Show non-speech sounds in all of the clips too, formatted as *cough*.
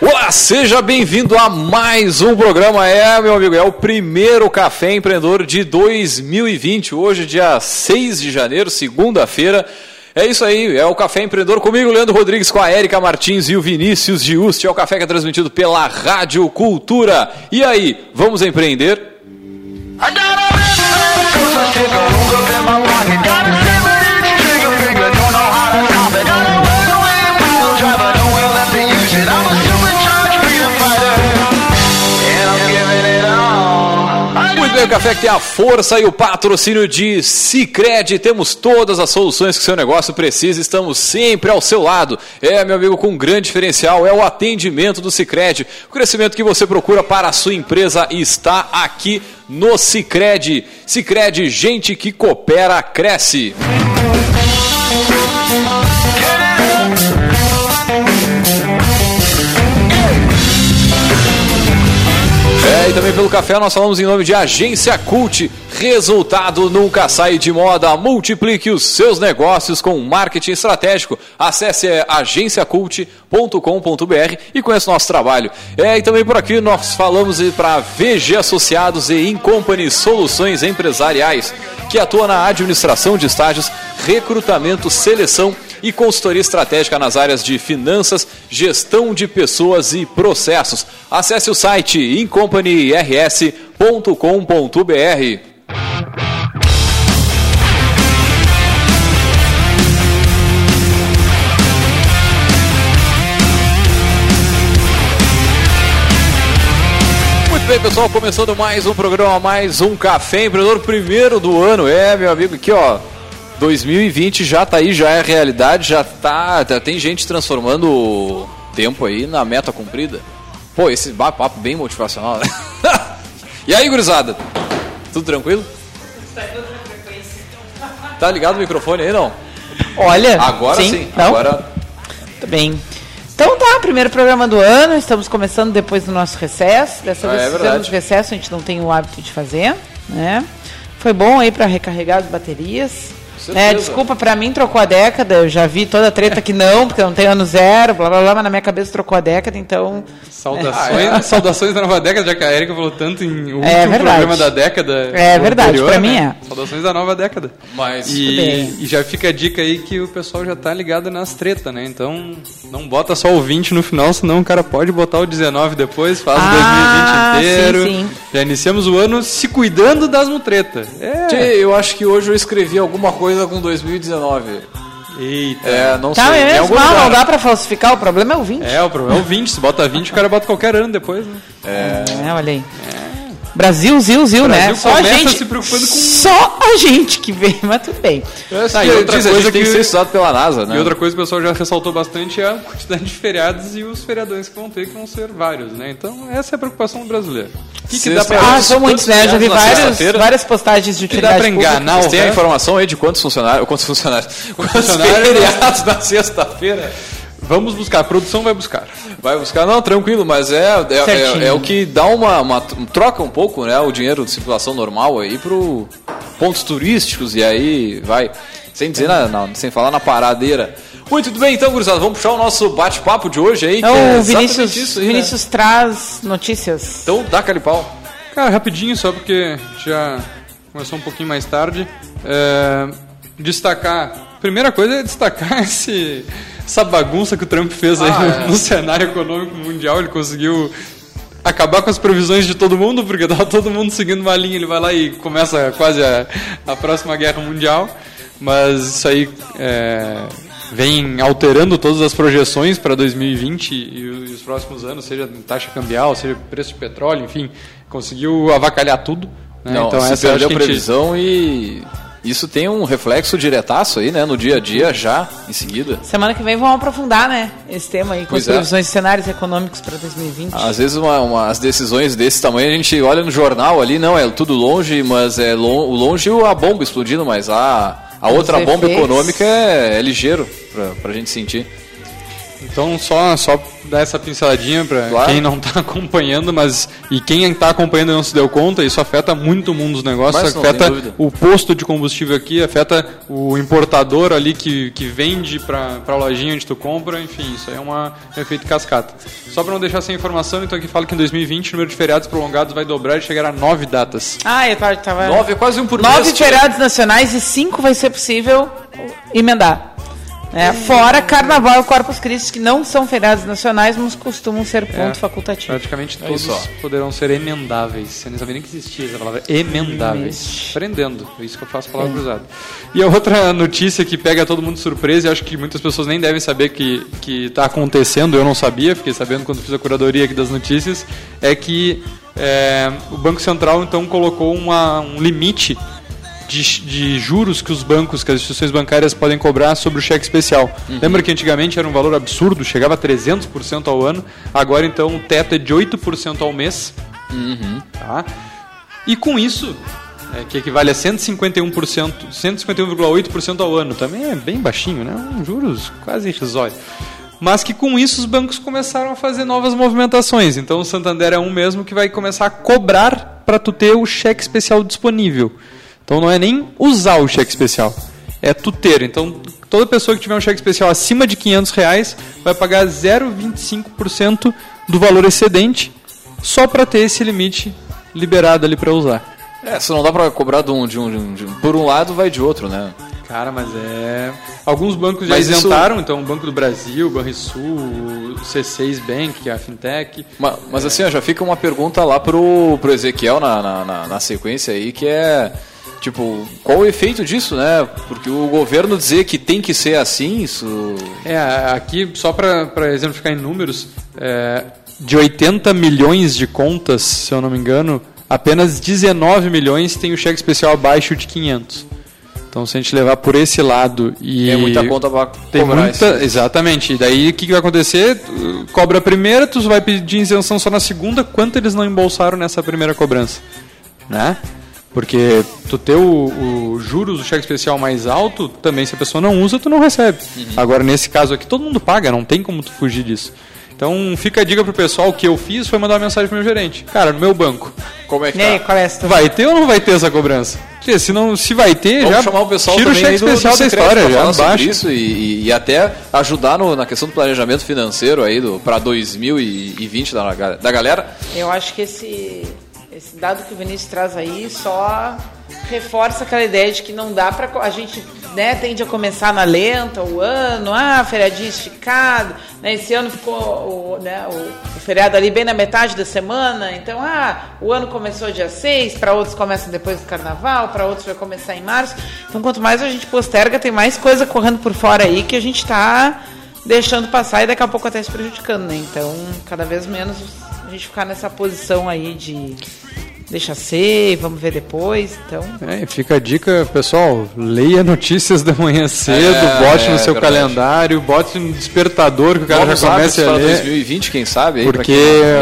Olá, seja bem-vindo a mais um programa. É, meu amigo, é o primeiro Café Empreendedor de 2020. Hoje, dia 6 de janeiro, segunda-feira. É isso aí, é o Café Empreendedor comigo, Leandro Rodrigues, com a Érica Martins e o Vinícius Giusti. É o café que é transmitido pela Rádio Cultura. E aí, vamos empreender? I café que tem a força e o patrocínio de Cicred. Temos todas as soluções que seu negócio precisa, estamos sempre ao seu lado. É, meu amigo, com um grande diferencial é o atendimento do Cicred. O crescimento que você procura para a sua empresa está aqui no Cicred. Cicred, gente que coopera, cresce. É, e também pelo café nós falamos em nome de Agência Cult. Resultado nunca sai de moda. Multiplique os seus negócios com marketing estratégico. Acesse agenciacult.com.br e conheça o nosso trabalho. É, e também por aqui nós falamos para VG Associados e Incompany Soluções Empresariais, que atua na administração de estágios, recrutamento, seleção e consultoria estratégica nas áreas de finanças, gestão de pessoas e processos. Acesse o site incompanyrs.com.br. pessoal, começando mais um programa, mais um Café Empreendedor, primeiro do ano. É, meu amigo, aqui ó, 2020 já tá aí, já é realidade, já tá. Já tem gente transformando o tempo aí na meta cumprida. Pô, esse papo bem motivacional, né? *laughs* e aí, gurizada? Tudo tranquilo? Tá ligado o microfone aí, não? Olha, agora sim. sim. Não? Agora. Tá bem. Então tá, primeiro programa do ano, estamos começando depois do nosso recesso. Dessa ah, vez é fizemos recesso, a gente não tem o hábito de fazer, né? Foi bom aí para recarregar as baterias. É, desculpa, pra mim trocou a década, eu já vi toda a treta que não, porque eu não tenho ano zero, blá blá blá, mas na minha cabeça trocou a década, então. Saudações, é. saudações da nova década, já que a Erika falou tanto em o é último programa da década. É verdade, pra mim né? é. Saudações da nova década. Mas e, e, já fica a dica aí que o pessoal já tá ligado nas tretas, né? Então não bota só o 20 no final, senão o cara pode botar o 19 depois, faz ah, o 2020 inteiro. Sim, sim. Já iniciamos o ano se cuidando das mutretas. É. Eu acho que hoje eu escrevi alguma coisa com 2019. Eita. É, não tá sei. Mesmo, mal, não dá pra falsificar, o problema é o 20. É, o problema é o 20. Se bota 20, o cara bota qualquer ano depois, né? É, é olha aí. É. Brasil, Zil, Zil, né? Só a gente se preocupando com só a gente que vem, *laughs* mas tudo bem. Tá, e outra diz, coisa que tem que ser estudado pela NASA, né? E outra coisa que o pessoal já ressaltou bastante é a quantidade de feriados e os feriadores que vão ter, que vão ser vários, né? Então essa é a preocupação brasileira. O que, que dá pra Ah, são muitos, né? Já vi várias, várias postagens de utilidade dá pra enganar Vocês têm a informação aí de quantos funcionários, quantos funcionários, quantos, quantos feriados na sexta-feira? Vamos buscar, a produção vai buscar. Vai buscar, não, tranquilo, mas é, é, é, é o que dá uma, uma, troca um pouco, né, o dinheiro de circulação normal aí pro pontos turísticos e aí vai, sem dizer, na, na, sem falar na paradeira. Muito bem, então, gurizada, vamos puxar o nosso bate-papo de hoje aí. Então, é Vinícius, isso aí, né? Vinícius né? traz notícias. Então, dá calipau. Cara, rapidinho, só porque já começou um pouquinho mais tarde. É, destacar, primeira coisa é destacar *laughs* esse essa bagunça que o Trump fez ah, aí é. no, cenário econômico mundial. Ele conseguiu acabar com as previsões de todo mundo, porque estava todo mundo seguindo uma linha. Ele vai lá e começa quase a, a próxima guerra mundial. Mas isso aí é, vem alterando todas as projeções para 2020 e os próximos anos, seja taxa cambial, seja preço de petróleo, enfim, conseguiu avacalhar tudo. Né? Não, então essa perdeu a previsão gente... e isso tem um reflexo diretaço aí, né? No dia a dia já, em seguida. Semana que vem vamos aprofundar, né? Esse tema aí, com pois as é. previsões de cenários econômicos para 2020. Às vezes uma, uma, as decisões desse tamanho a gente olha no jornal ali, não, é tudo longe, mas é lo, longe a bomba explodindo, mas a, a outra bomba econômica é, é ligeiro para a gente sentir. Então, só, só dar essa pinceladinha para claro. quem não está *laughs* acompanhando, mas e quem está acompanhando e não se deu conta, isso afeta muito o mundo dos negócios, mas, afeta o posto de combustível aqui, afeta o importador ali que, que vende para a lojinha onde tu compra, enfim, isso aí é uma, um efeito cascata. Só para não deixar sem informação, então aqui fala que em 2020 o número de feriados prolongados vai dobrar e chegar a nove datas. Ah, eu tava... Nove, é quase um por Nove mês, feriados nacionais e cinco vai ser possível emendar. É, fora Carnaval e Corpus Christi, que não são feriados nacionais, mas costumam ser ponto é, facultativo. Praticamente é todos poderão ser emendáveis. Você não sabia nem que existia essa palavra emendáveis. Aprendendo, é isso que eu faço palavra é. cruzada. E a outra notícia que pega todo mundo de surpresa, e acho que muitas pessoas nem devem saber que está acontecendo, eu não sabia, fiquei sabendo quando fiz a curadoria aqui das notícias, é que é, o Banco Central então colocou uma, um limite de, de, juros que os bancos, que as instituições bancárias podem cobrar sobre o cheque especial. Uhum. Lembra que antigamente era um valor absurdo, chegava a 300% ao ano, agora então o teto é de 8% ao mês. Uhum. Tá? E com isso, é, que equivale a 151%, 151,8% ao ano, também é bem baixinho, né? Um juros quase irrisório. Mas que com isso os bancos começaram a fazer novas movimentações. Então o Santander é um mesmo que vai começar a cobrar para tu ter o cheque especial disponível. Então não é nem usar o cheque especial, é tu ter. Então toda pessoa que tiver um cheque especial acima de 500 reais vai pagar 0,25% do valor excedente só para ter esse limite liberado ali para usar. É, se não dá para cobrar de um, de, um, de um, Por um lado vai de outro, né? Cara, mas é. Alguns bancos já mas isentaram, isso... então o Banco do Brasil, o Banrisul, o C6 Bank, que é a fintech. Mas, mas é... assim, ó, já fica uma pergunta lá pro, pro Ezequiel na, na, na, na sequência aí, que é Tipo, qual o efeito disso, né? Porque o governo dizer que tem que ser assim, isso. É, aqui, só para exemplificar em números, é, de 80 milhões de contas, se eu não me engano, apenas 19 milhões tem o cheque especial abaixo de 500. Então, se a gente levar por esse lado e. É muita conta para tem muita, Exatamente. E daí o que, que vai acontecer? Cobra a primeira, tu vai pedir isenção só na segunda. Quanto eles não embolsaram nessa primeira cobrança? Né? Porque tu ter o, o, juros do cheque especial mais alto, também se a pessoa não usa, tu não recebe. Uhum. Agora, nesse caso aqui, todo mundo paga, não tem como tu fugir disso. Então, fica a dica pro pessoal, o que eu fiz foi mandar uma mensagem pro meu gerente. Cara, no meu banco. Como é que tá? qual é vai ter ou não vai ter essa cobrança? Porque se, não, se vai ter, Vamos já chamar o pessoal tira o cheque especial da história, já baixa. isso e, e, até ajudar no, na questão do planejamento financeiro aí para 2020 da, da galera. Eu acho que esse esse dado que o Vinícius traz aí só reforça aquela ideia de que não dá para a gente né, tende a começar na lenta o ano, ah, feriadinho esticado, né, esse ano ficou o, né, o, o, feriado ali bem na metade da semana, então ah, o ano começou dia 6, para outros começa depois do carnaval, para outros vai começar em março. Então quanto mais a gente posterga, tem mais coisa correndo por fora aí que a gente está deixando passar e daqui a pouco até se prejudicando, né? Então, cada vez menos a gente ficar nessa posição aí de deixa ser, vamos ver depois. Então. É, fica a dica, pessoal, leia notícias da manhã cedo, é, bote no é, seu verdade. calendário, bote no despertador que o cara já comece a ler. 2020, quem sabe? Aí, porque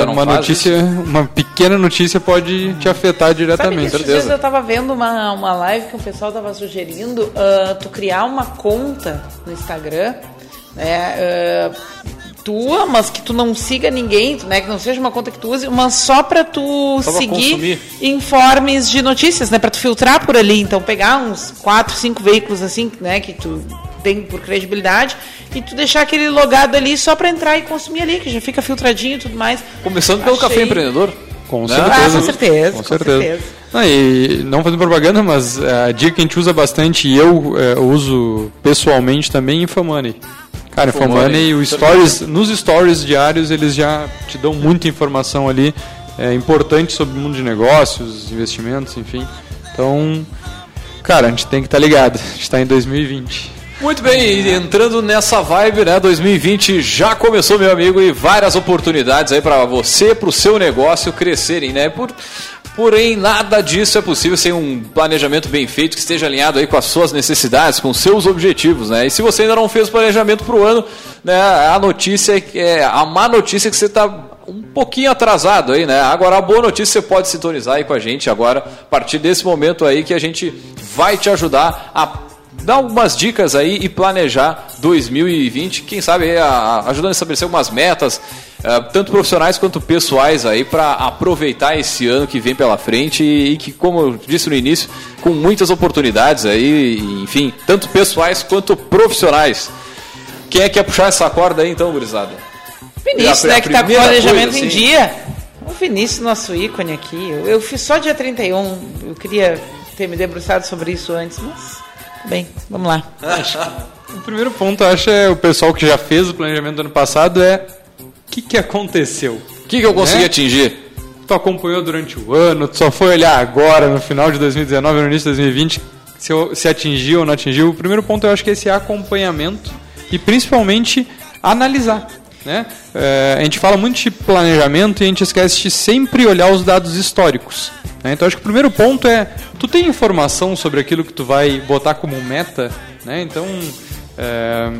uma notícia, isso. uma pequena notícia pode te afetar diretamente. Sabe certeza. eu estava vendo uma, uma live que o pessoal estava sugerindo uh, tu criar uma conta no Instagram, né? Uh, tua, mas que tu não siga ninguém, né? Que não seja uma conta que tu use, mas só para tu só seguir informes de notícias, né? Para tu filtrar por ali. Então pegar uns quatro, cinco veículos assim, né? Que tu tem por credibilidade e tu deixar aquele logado ali só para entrar e consumir ali, que já fica filtradinho e tudo mais. Começando pelo Achei... café empreendedor. Com né? certeza. Ah, com certeza. Com, certeza. certeza. Não, e não fazendo propaganda, mas a dica que a gente usa bastante e eu é, uso pessoalmente também, Infomoney. Cara, Infomoney, o stories, nos stories diários eles já te dão muita informação ali é, importante sobre o mundo de negócios, investimentos, enfim. Então, cara, a gente tem que estar tá ligado. A gente está em 2020. Muito bem, entrando nessa vibe, né? 2020 já começou, meu amigo, e várias oportunidades aí para você, para o seu negócio crescerem, né? Por Porém, nada disso é possível sem um planejamento bem feito que esteja alinhado aí com as suas necessidades, com seus objetivos, né? E se você ainda não fez o planejamento para o ano, né, a notícia é, é a má notícia é que você está um pouquinho atrasado aí, né? Agora a boa notícia você pode sintonizar aí com a gente agora a partir desse momento aí que a gente vai te ajudar a dar algumas dicas aí e planejar 2020, quem sabe ajudando a estabelecer algumas metas, eh, tanto profissionais quanto pessoais aí para aproveitar esse ano que vem pela frente e que, como eu disse no início, com muitas oportunidades aí, enfim, tanto pessoais quanto profissionais. Quem é que quer puxar essa corda aí então, gurizada? Vinícius, né, que está com o planejamento coisa, em assim. dia. O Vinícius, nosso ícone aqui. Eu, eu, fiz só dia 31. Eu queria ter me debruçado sobre isso antes, mas. Bem, vamos lá. *laughs* o primeiro ponto, eu acho, é o pessoal que já fez o planejamento do ano passado é o que, que aconteceu? O que, que eu consegui né? atingir? Tu acompanhou durante o ano, tu só foi olhar agora, no final de 2019, no início de 2020, se, se atingiu ou não atingiu. O primeiro ponto eu acho que é esse acompanhamento e principalmente analisar. Né? É, a gente fala muito de planejamento e a gente esquece de sempre olhar os dados históricos. Né? Então acho que o primeiro ponto é, tu tem informação sobre aquilo que tu vai botar como meta? Né? Então, é,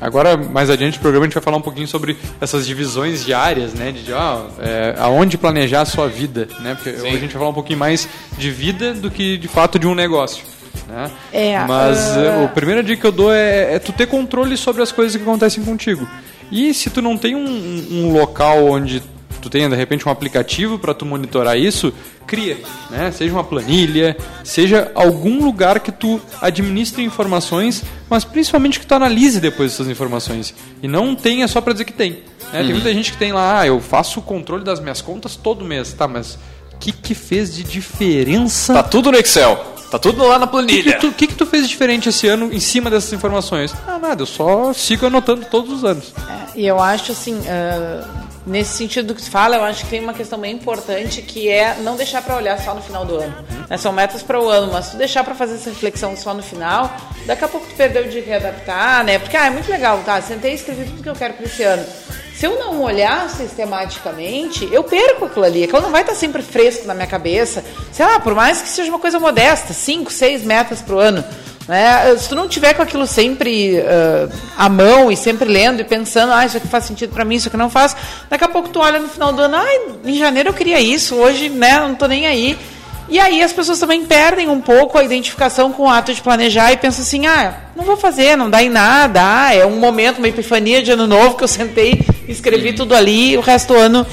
agora mais adiante no programa a gente vai falar um pouquinho sobre essas divisões diárias, né? de ah, é, aonde planejar a sua vida. Né? Porque hoje a gente vai falar um pouquinho mais de vida do que de fato de um negócio. Né? É, Mas uh... a primeira dica que eu dou é, é tu ter controle sobre as coisas que acontecem contigo. E se tu não tem um, um local onde tu tenha de repente um aplicativo para tu monitorar isso, cria, né? Seja uma planilha, seja algum lugar que tu administre informações, mas principalmente que tu analise depois essas informações e não tenha só para dizer que tem. Né? Uhum. Tem muita gente que tem lá, ah, eu faço o controle das minhas contas todo mês, tá? Mas o que que fez de diferença? Tá tudo no Excel. Tá tudo lá na planilha. O que, que, que, que, tu fez diferente esse ano em cima dessas informações? Ah, nada, eu só sigo anotando todos os anos. É, e eu acho assim, uh, nesse sentido do que tu fala, eu acho que tem uma questão bem importante que é não deixar para olhar só no final do ano. Né, são metas para o ano, mas tu deixar para fazer essa reflexão só no final, daqui a pouco tu perdeu de readaptar, né? Porque ah, é muito legal, tá? Sentei e escrevi tudo que eu quero para esse ano se eu não olhar sistematicamente, eu perco aquilo ali. Aquilo não vai estar sempre fresco na minha cabeça. Sei lá, por mais que seja uma coisa modesta, cinco, seis metas para o ano. Né? Se tu não tiver com aquilo sempre uh, à mão e sempre lendo e pensando, ah, isso aqui faz sentido para mim, isso aqui não faz, daqui a pouco tu olha no final do ano, ah, em janeiro eu queria isso, hoje né, não estou nem aí. E aí as pessoas também perdem um pouco a identificação com o ato de planejar e pensam assim, ah, não vou fazer, não dá em nada, ah, é um momento, uma epifania de ano novo que eu sentei, escrevi tudo ali, e o resto do ano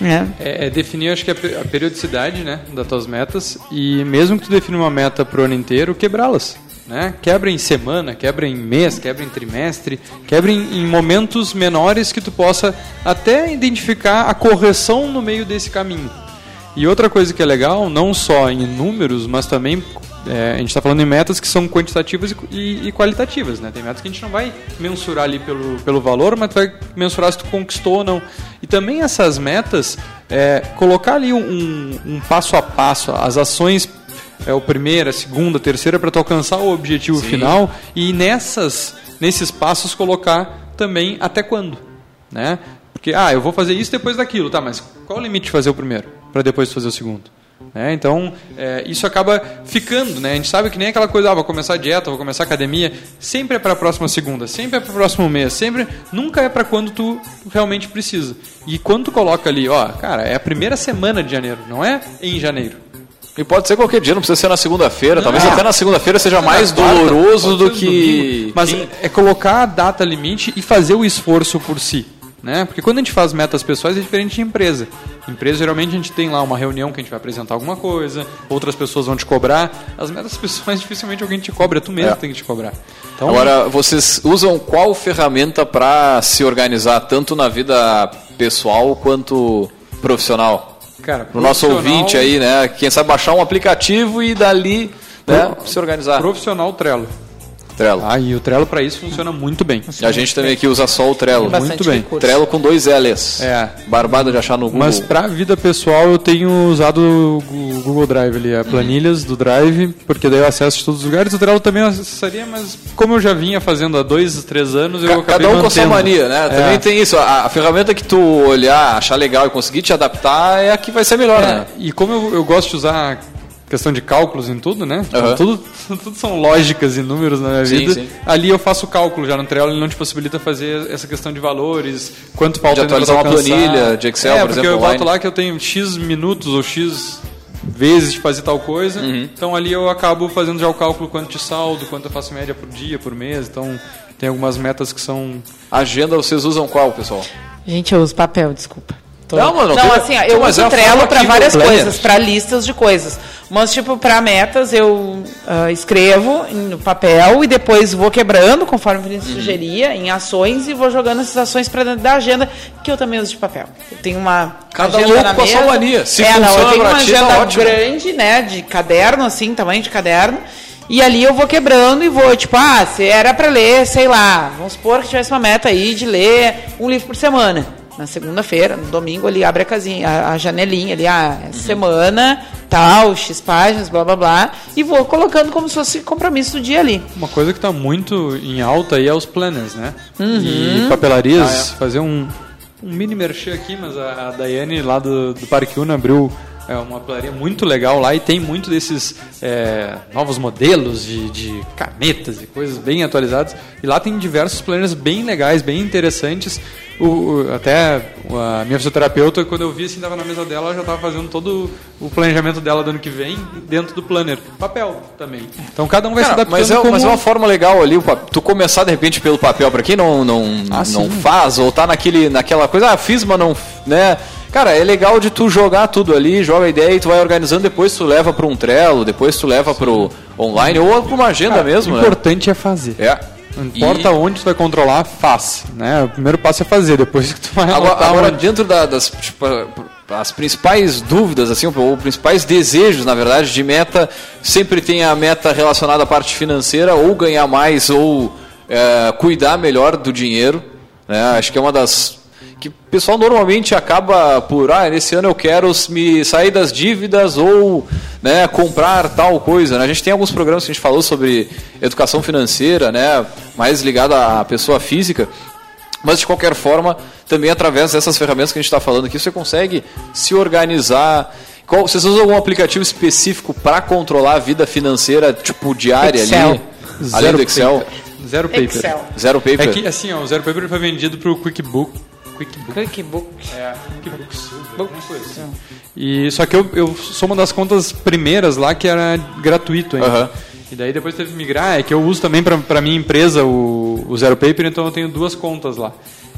é. É, é, definir, acho que a, periodicidade né, das tuas metas e mesmo que tu defina uma meta para o ano inteiro, quebrá-las. Né? Quebra em semana, quebra em mês, quebra em trimestre, quebra em, em, momentos menores que tu possa até identificar a correção no meio desse caminho. E outra coisa que é legal, não só em números, mas também é, a gente está falando em metas que são quantitativas e, e, qualitativas, né? Tem metas que a gente não vai mensurar ali pelo, pelo valor, mas vai mensurar se tu conquistou ou não. E também essas metas, é, colocar ali um, um, passo a passo, as ações é o primeira, a segunda, a terceira para tu alcançar o objetivo Sim. final e nessas nesses passos colocar também até quando, né? Porque ah, eu vou fazer isso depois daquilo, tá? Mas qual o limite de fazer o primeiro? Para depois fazer o segundo. É, então, é, isso acaba ficando, né? A gente sabe que nem aquela coisa, ah, vou começar a dieta, vou começar a academia, sempre é para a próxima segunda, sempre é para o próximo mês, sempre, nunca é para quando tu realmente precisa. E quando tu coloca ali, ó, cara, é a primeira semana de janeiro, não é em janeiro. E pode ser qualquer dia, não precisa ser na segunda-feira. Talvez até na segunda-feira seja mais doloroso do que. Mas Sim. é colocar a data limite e fazer o esforço por si. Né? Porque quando a gente faz metas pessoais é diferente de empresa. Empresa geralmente a gente tem lá uma reunião que a gente vai apresentar alguma coisa, outras pessoas vão te cobrar. As metas *laughs* pessoais dificilmente alguém te cobra, é tu mesmo é. tem que te cobrar. Então, Agora, vocês usam qual ferramenta para se organizar tanto na vida pessoal quanto profissional? Cara, o nosso ouvinte aí, né? Quem sabe baixar um aplicativo e dali né, se organizar. Profissional Trello. Trello. Ah, e o Trello para isso funciona muito bem. E a gente também aqui usa só o Trello. Muito bem. Recurso. Trello com dois L's. É. Barbada de achar no Google. Mas para a vida pessoal eu tenho usado o Google Drive ali, a planilhas do Drive, porque daí eu acesso de todos os lugares. O Trello também eu acessaria, mas como eu já vinha fazendo há dois, três anos, eu Ca acabei Cada um mantendo. com a sua mania, né? Também é. tem isso. A, a, ferramenta que tu olhar, achar legal e conseguir te adaptar é a que vai ser melhor, é. né? E como eu, eu gosto de usar questão de cálculos em tudo, né? Uhum. Tudo, *laughs* tudo são lógicas e números na minha sim, vida. Sim. Ali eu faço cálculo já no Trello, ele não te possibilita fazer essa questão de valores, quanto falta de atualizar uma planilha de Excel, é, por exemplo. eu boto lá que eu tenho X minutos ou X vezes de fazer tal coisa. Uhum. Então ali eu acabo fazendo já o cálculo quanto de saldo, quanto eu faço média por dia, por mês. Então tem algumas metas que são. Agenda vocês usam qual, pessoal? Gente, eu uso papel, desculpa. Tô... Não, mano, não, assim, eu uso é Trello para várias coisas, para listas de coisas. Mas, tipo, para metas, eu uh, escrevo no papel e depois vou quebrando, conforme o Vinícius uhum. sugeria, em ações e vou jogando essas ações para dentro da agenda, que eu também uso de papel. Eu tenho uma Cada agenda na mesa. mania. Se é, não, eu tenho uma agenda tá grande, né, de caderno, assim, tamanho de caderno. E ali eu vou quebrando e vou, tipo, ah, se era para ler, sei lá, vamos supor que tivesse uma meta aí de ler um livro por semana na segunda-feira, no domingo ele abre a casinha, a, a janelinha ali, ah, uhum. semana, tal, X páginas, blá blá blá, e vou colocando como se fosse compromisso do dia ali. Uma coisa que está muito em alta aí é os planners, né? Uhum. E papelarias, ah, é. fazer um, um mini merchan aqui, mas a, a Daiane lá do, do Parque Una abriu é uma papelaria muito legal lá e tem muito desses é, novos modelos de, de, canetas e coisas bem atualizadas. E lá tem diversos planners bem legais, bem interessantes. O, até a minha fisioterapeuta, quando eu vi assim, estava na mesa dela, ela já estava fazendo todo o planejamento dela do ano que vem dentro do planner. Papel também. Então cada um vai Cara, se adaptando. Mas é, como... mas é uma forma legal ali, tu começar de repente pelo papel, para quem não, não, ah, não faz, ou tá naquele, naquela coisa, ah, fiz, mas não. Né? Cara, é legal de tu jogar tudo ali, joga a ideia e tu vai organizando, depois tu leva para um Trello, depois tu leva para o online ou para uma agenda Cara, mesmo. O né? importante é fazer. É. Não importa e... onde tu vai controlar, faz. Né? O primeiro passo é fazer, depois que *laughs* tu vai Agora, agora dentro da, das tipo, as principais dúvidas, assim, ou principais desejos, na verdade, de meta, sempre tem a meta relacionada à parte financeira, ou ganhar mais, ou é, cuidar melhor do dinheiro. Né? Acho que é uma das que o pessoal normalmente acaba por, ah, nesse ano eu quero me sair das dívidas ou né, comprar tal coisa. Né? A gente tem alguns programas que a gente falou sobre educação financeira, né, mais ligada à pessoa física, mas de qualquer forma, também através dessas ferramentas que a gente está falando aqui, você consegue se organizar. Qual, vocês usam algum aplicativo específico para controlar a vida financeira, tipo diária Excel. ali? Zero além do Excel? Paper. Zero paper. Excel. Zero paper. É que, assim, ó, o Zero Paper foi vendido para o QuickBook QuickBooks. QuickBooks. É, QuickBooks. Books. E, só que eu, eu sou uma das contas primeiras lá que era gratuito ainda. E daí depois teve que migrar, é que eu uso também para minha empresa o, o Zero Paper, então eu tenho duas contas lá.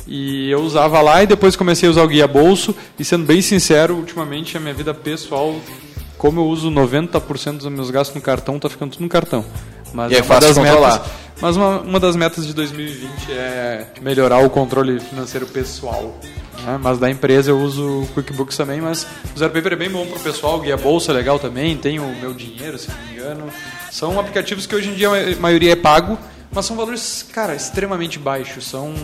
E eu usava lá e depois comecei a usar o Guia Bolso. E sendo bem sincero, ultimamente a minha vida pessoal, como eu uso 90% dos meus gastos no cartão, tá ficando tudo no cartão. Mas e é fácil das controlar. Metas, mas uma, uma das metas de 2020 é melhorar o controle financeiro pessoal. Né? Mas da empresa eu uso o QuickBooks também, mas o Zero Paper é bem bom para o pessoal, Guia Bolsa é legal também, tem o Meu Dinheiro, se não me engano. São aplicativos que hoje em dia a maioria é pago, mas são valores, cara, extremamente baixos. São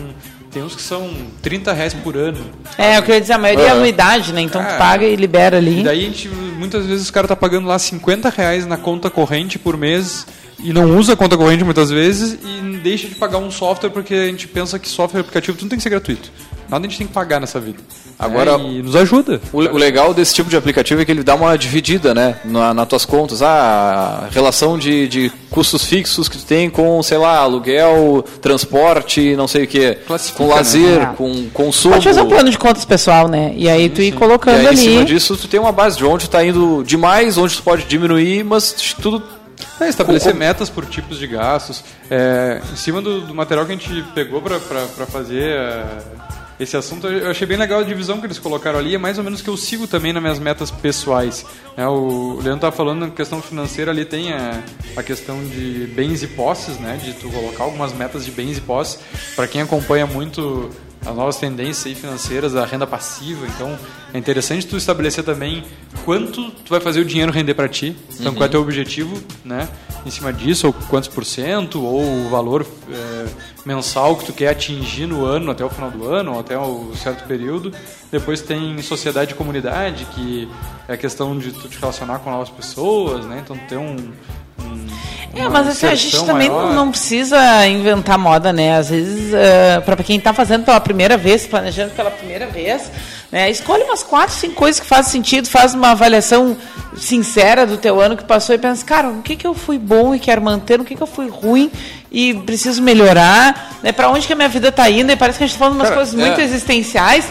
tem uns que são 30 reais por ano. É, eu queria dizer, a maioria é, é anuidade, né? Então tu paga e libera ali. E daí a gente, muitas vezes o cara tá pagando lá 50 reais na conta corrente por mês e não usa a conta corrente muitas vezes e deixa de pagar um software porque a gente pensa que software aplicativo tudo tem que ser gratuito. Nada a gente tem que pagar nessa vida. Agora, é, e nos ajuda. O, o, legal desse tipo de aplicativo é que ele dá uma dividida, né, na, nas tuas contas. Ah, a relação de, de custos fixos que tu tem com, sei lá, aluguel, transporte, não sei o que, com lazer, né? com consumo. Pode fazer um plano de contas pessoal, né? E aí sim, tu ir colocando e aí, ali. Em cima disso, tu tem uma base de onde tu tá indo demais, onde tu pode diminuir, mas tudo é, estabelecer metas por tipos de gastos. É, em cima do, do, material que a gente pegou para fazer é, esse assunto, eu achei bem legal a divisão que eles colocaram ali. É mais ou menos que eu sigo também nas minhas metas pessoais. É, o Leandro estava falando na questão financeira, ali tem a, a, questão de bens e posses, né, de tu colocar algumas metas de bens e posses. Para quem acompanha muito as novas tendências financeiras, a renda passiva. Então, é interessante tu estabelecer também quanto tu vai fazer o dinheiro render para ti. Então, uhum. qual é o teu objetivo, né? Em cima disso, ou quantos por cento, ou o valor é, mensal que tu quer atingir no ano, até o final do ano, ou até um certo período. Depois tem sociedade e comunidade, que é a questão de tu te relacionar com novas pessoas, né? Então, ter um, é, mas assim, a gente também maior. não precisa inventar moda, né? Às vezes, uh, eh, para quem está fazendo pela primeira vez, planejando pela primeira vez, né? escolhe umas quatro, cinco coisas que fazem sentido, faz uma avaliação sincera do teu ano que passou e pensa, cara, o que, que eu fui bom e quero manter, o que, que eu fui ruim e preciso melhorar, né? Para onde que a minha vida está indo? E parece que a gente está falando umas cara, coisas muito é. existenciais,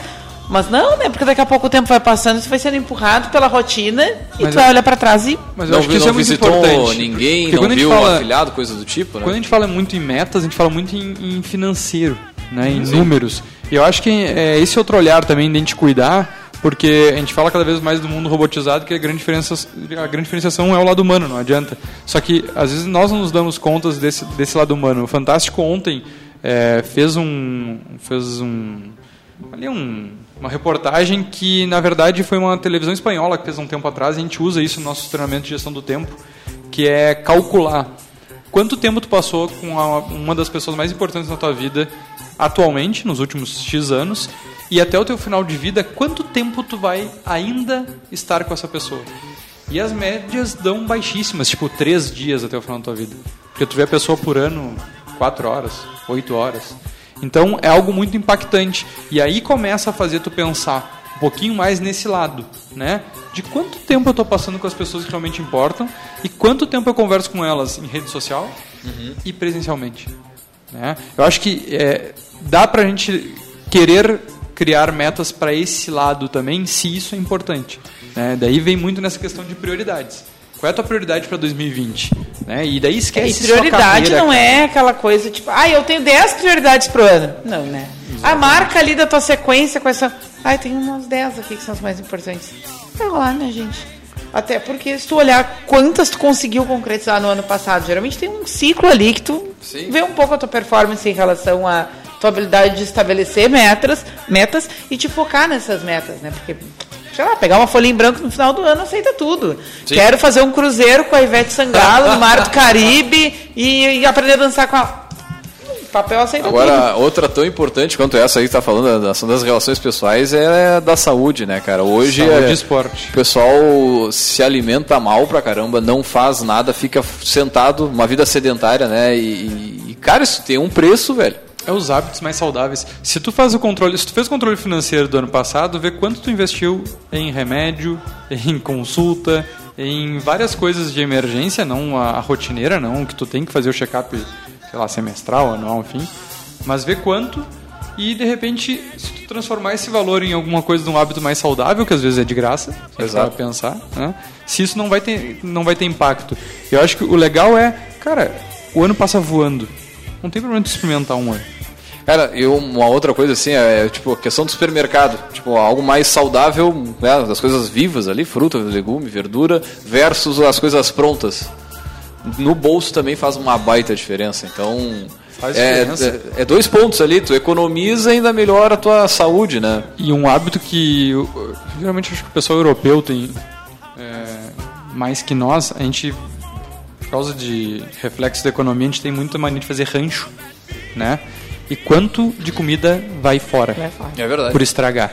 Mas não, né? Porque daqui a pouco o tempo vai passando, você vai sendo empurrado pela rotina e mas tu vai olhar para trás e. Mas eu não, acho que isso é muito importante. ninguém, Porque não viu fala, um afilhado, coisa do tipo, né? Quando a gente fala muito em metas, a gente fala muito em, em financeiro, né? Em Sim. números. E eu acho que é esse outro olhar também de a gente cuidar, porque a gente fala cada vez mais do mundo robotizado que a grande, diferença, a grande diferenciação é o lado humano, não adianta. Só que às vezes nós não nos damos contas desse, desse lado humano. O Fantástico ontem é, fez um. fez um. ali um uma reportagem que, na verdade, foi uma televisão espanhola que fez um tempo atrás, a gente usa isso no nosso treinamento de gestão do tempo, que é calcular quanto tempo tu passou com a, uma das pessoas mais importantes na tua vida atualmente, nos últimos X anos, e até o teu final de vida, quanto tempo tu vai ainda estar com essa pessoa. E as médias dão baixíssimas, tipo três dias até o final da tua vida. Porque tu vê a pessoa por ano quatro horas, oito horas. Então é algo muito impactante. E aí começa a fazer tu pensar um pouquinho mais nesse lado, né? De quanto tempo eu estou passando com as pessoas que realmente importam e quanto tempo eu converso com elas em rede social uhum. e presencialmente. Né? Eu acho que é, dá para a gente querer criar metas para esse lado também, se isso é importante. Né? Daí vem muito nessa questão de prioridades. Qual é a tua prioridade para 2020? Né? E daí esquece é, e prioridade não é aquela coisa tipo, ah, eu tenho 10 prioridades pro ano. Não, né? Exatamente. A marca ali da tua sequência com essa. Ah, tem umas 10 aqui que são as mais importantes. Vai rolar, né, gente? Até porque se tu olhar quantas tu conseguiu concretizar no ano passado, geralmente tem um ciclo ali que tu Sim. vê um pouco a tua performance em relação à tua habilidade de estabelecer metas, metas e te focar nessas metas, né? Porque sei lá, pegar uma folha em branco no final do ano, aceita tudo. Sim. Quero fazer um cruzeiro com a Ivete Sangalo no Mar do *laughs* Caribe e, e aprender a dançar com a papel aceita Agora, tudo. outra tão importante quanto essa aí que está falando, da ação das relações pessoais, é da saúde, né, cara? Hoje saúde é, esporte. o pessoal se alimenta mal pra caramba, não faz nada, fica sentado, uma vida sedentária, né? E, e cara, isso tem um preço, velho. É os hábitos mais saudáveis. Se tu faz o controle, se tu fez o controle financeiro do ano passado, vê quanto tu investiu em remédio, *laughs* em consulta, em várias coisas de emergência, não a, a rotineira, não que tu tem que fazer o check-up, sei lá, semestral, anual, enfim. Mas vê quanto e de repente, se tu transformar esse valor em alguma coisa de um hábito mais saudável, que às vezes é de graça, Exato. pensar, né? se isso não vai ter não vai ter impacto. Eu acho que o legal é, cara, o ano passa voando. Não tem problema de experimentar um ano. Cara, e uma outra coisa assim, é tipo a questão do supermercado. Tipo, algo mais saudável, né, das coisas vivas ali, fruta, legume, verdura, versus as coisas prontas. No bolso também faz uma baita diferença. Então, Faz é, é, é, dois pontos ali, tu economiza e ainda melhora a tua saúde, né? E um hábito que eu, geralmente acho que o pessoal europeu tem é, mais que nós, a gente por causa de reflexo da economia, a gente tem muita mania de fazer rancho, né? E quanto de comida vai fora? Vai fora. É verdade. Por estragar.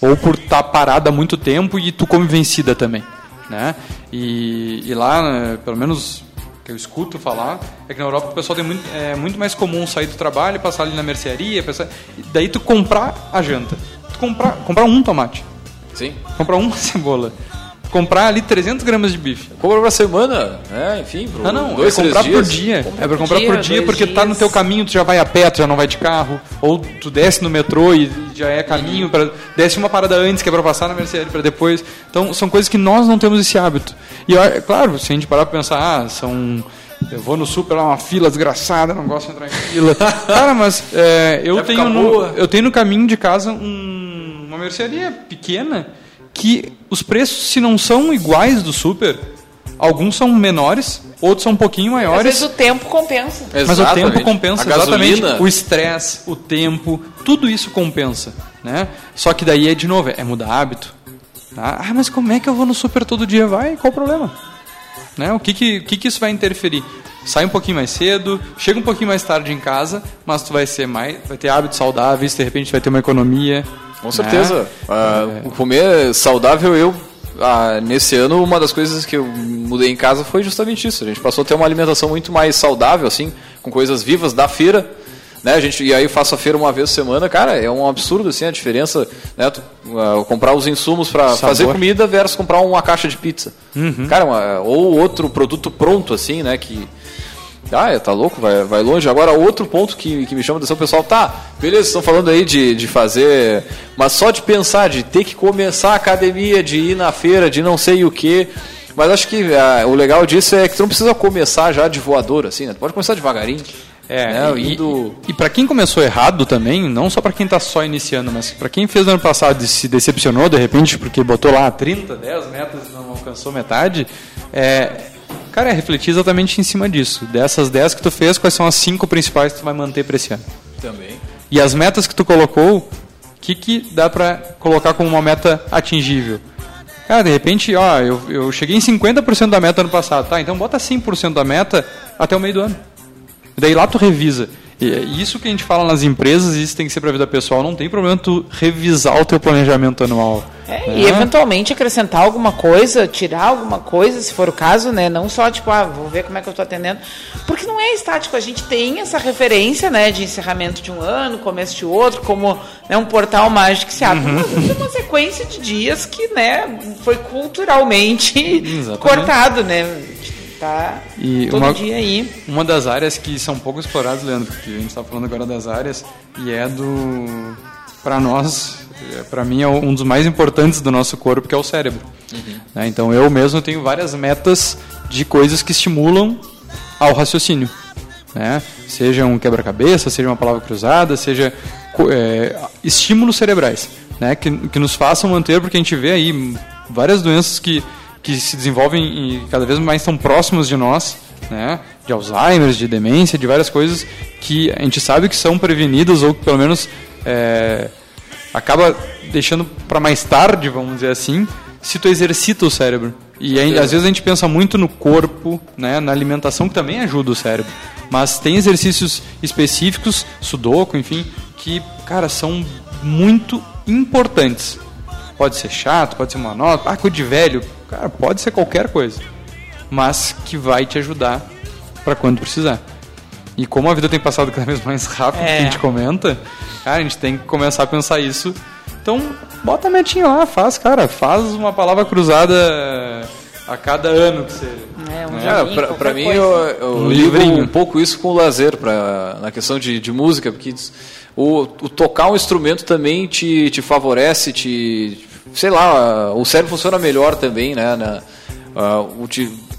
Ou por estar tá parada há muito tempo e tu come vencida também, né? E, e lá, né, pelo menos que eu escuto falar, é que na Europa o pessoal tem muito, é muito mais comum sair do trabalho, passar ali na mercearia, passar, daí tu comprar a janta. Tu comprar, comprar um tomate. Sim. Comprar uma *laughs* cebola comprar ali 300 gramas de bife. Compra pra semana, né? Enfim, pro não, não, dois, é comprar por dia. Compra é pra comprar dia, por dia, porque dias. tá no teu caminho, tu já vai a pé, tu já não vai de carro. Ou tu desce no metrô e já é caminho, para desce uma parada antes, que é pra passar na Mercedes para depois. Então, são coisas que nós não temos esse hábito. E, é claro, se a gente parar pra pensar, ah, são... Eu vou no super, lá uma fila desgraçada, não gosto de entrar em fila. *laughs* Cara, mas é, eu, tenho no, eu tenho no caminho de casa um, uma mercearia pequena que os preços, se não são iguais do super, alguns são menores, outros são um pouquinho maiores. Às vezes o tempo compensa. Mas o tempo compensa, a exatamente. Gasolina. O estresse, o tempo, tudo isso compensa. Né? Só que daí é, de novo, é mudar hábito. Tá? Ah, mas como é que eu vou no super todo dia? Vai, qual o problema? Né? O que, que, que, que isso vai interferir? sai um pouquinho mais cedo, chega um pouquinho mais tarde em casa, mas tu vai ser mais, vai ter hábitos saudáveis, de repente vai ter uma economia, com certeza. Né? Uh, comer saudável, eu ah, nesse ano, uma das coisas que eu mudei em casa foi justamente isso. A gente passou a ter uma alimentação muito mais saudável, assim, com coisas vivas da feira. Né, a gente, e aí eu faço a feira uma vez por semana, cara, é um absurdo assim a diferença, né, tu, uh, comprar os insumos para fazer comida versus comprar uma caixa de pizza. Uhum. Cara, uma, ou outro produto pronto assim, né, que Ah, é, tá louco, vai, vai longe. Agora, outro ponto que, que me chama a atenção, pessoal, tá, beleza, estão falando aí de, de fazer, mas só de pensar, de ter que começar a academia, de ir na feira, de não sei o que. Mas acho que ah, o legal disso é que tu não precisa começar já de voador, assim, né? Tu pode começar devagarinho. É, né? e, indo... e, e para quem começou errado também, não só para quem está só iniciando, mas para quem fez no ano passado e se decepcionou de repente porque botou lá 30, 10 metas e não alcançou metade, é, Cara, é refletir exatamente em cima disso. Dessas 10 que tu fez, quais são as 5 principais que tu vai manter para esse ano? Também. E as metas que tu colocou, o que, que dá para colocar como uma meta atingível? Cara, de repente, ó, eu, eu cheguei em 50% da meta ano passado, tá? Então bota 100% da meta até o meio do ano. Daí lá tu revisa. E é isso que a gente fala nas empresas, isso tem que ser para a vida pessoal. Não tem problema tu revisar o teu planejamento anual. É, né? E eventualmente acrescentar alguma coisa, tirar alguma coisa, se for o caso, né? Não só tipo, ah, vou ver como é que eu estou atendendo. Porque não é estático, a gente tem essa referência, né, de encerramento de um ano, começo de outro, como né, um portal mágico que se abre. Uhum. Mas é uma sequência de dias que, né, foi culturalmente cortado, né? Tá e todo uma, dia aí. Uma das áreas que são pouco exploradas, Leandro, porque a gente está falando agora das áreas, e é do. Para nós, é, para mim, é um dos mais importantes do nosso corpo, que é o cérebro. Uhum. Né? Então eu mesmo tenho várias metas de coisas que estimulam ao raciocínio. Né? Seja um quebra-cabeça, seja uma palavra cruzada, seja é, estímulos cerebrais, né? que, que nos façam manter, porque a gente vê aí várias doenças que que se desenvolvem e cada vez mais estão próximos de nós, né? De Alzheimer, de demência, de várias coisas que a gente sabe que são prevenidas ou que pelo menos é, acaba deixando para mais tarde, vamos dizer assim, se tu exercita o cérebro. E aí, às vezes a gente pensa muito no corpo, né, na alimentação que também ajuda o cérebro. Mas tem exercícios específicos, sudoku, enfim, que, cara, são muito importantes. Pode ser chato, pode ser monótono, ah, coisa de velho, Cara, pode ser qualquer coisa, mas que vai te ajudar para quando precisar. E como a vida tem passado cada vez mais rápido, é. que a gente comenta, cara, a gente tem que começar a pensar isso. Então, bota a metinha lá, faz, cara, faz uma palavra cruzada a cada ano que você. É, um é, pra, pra mim, eu, eu um ligo um pouco isso com o lazer, pra, na questão de, de música, porque o, o tocar um instrumento também te, te favorece, te sei lá, o cérebro funciona melhor também, né? Na, uh,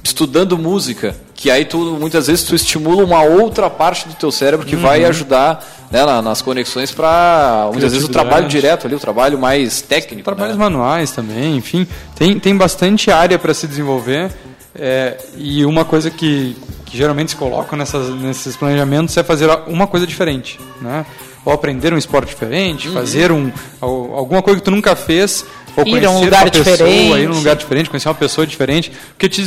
estudando música, que aí tu muitas vezes tu estimula uma outra parte do teu cérebro que uhum. vai ajudar né, nas conexões para muitas vezes o trabalho direto ali, o trabalho mais técnico. Trabalhos né? manuais também, enfim, tem, tem bastante área para se desenvolver. É, e uma coisa que, que geralmente se coloca nessas, nesses planejamentos é fazer uma coisa diferente, né? Ou aprender um esporte diferente, uhum. fazer um, alguma coisa que tu nunca fez ou ir a um lugar diferente. Pessoa, ir um lugar diferente, conhecer uma pessoa diferente, porque te,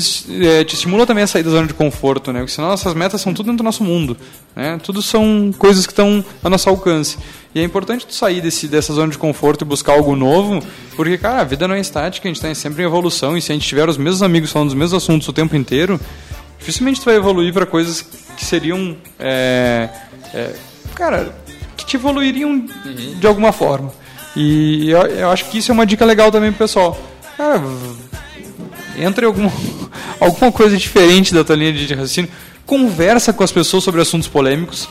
é, te estimula também a sair da zona de conforto, né? Porque senão nossas metas são tudo dentro do nosso mundo, né? Tudo são coisas que estão a nosso alcance. E é importante tu sair desse, dessa zona de conforto e buscar algo novo, porque, cara, a vida não é estática, a gente está sempre em evolução, e se a gente tiver os mesmos amigos falando dos mesmos assuntos o tempo inteiro, dificilmente tu vai evoluir para coisas que seriam, é, é, cara, que te evoluiriam uhum. de alguma forma. E eu, eu, acho que isso é uma dica legal também pro pessoal. Cara, entra em alguma, *laughs* alguma coisa diferente da tua linha de raciocínio. Conversa com as pessoas sobre assuntos polêmicos.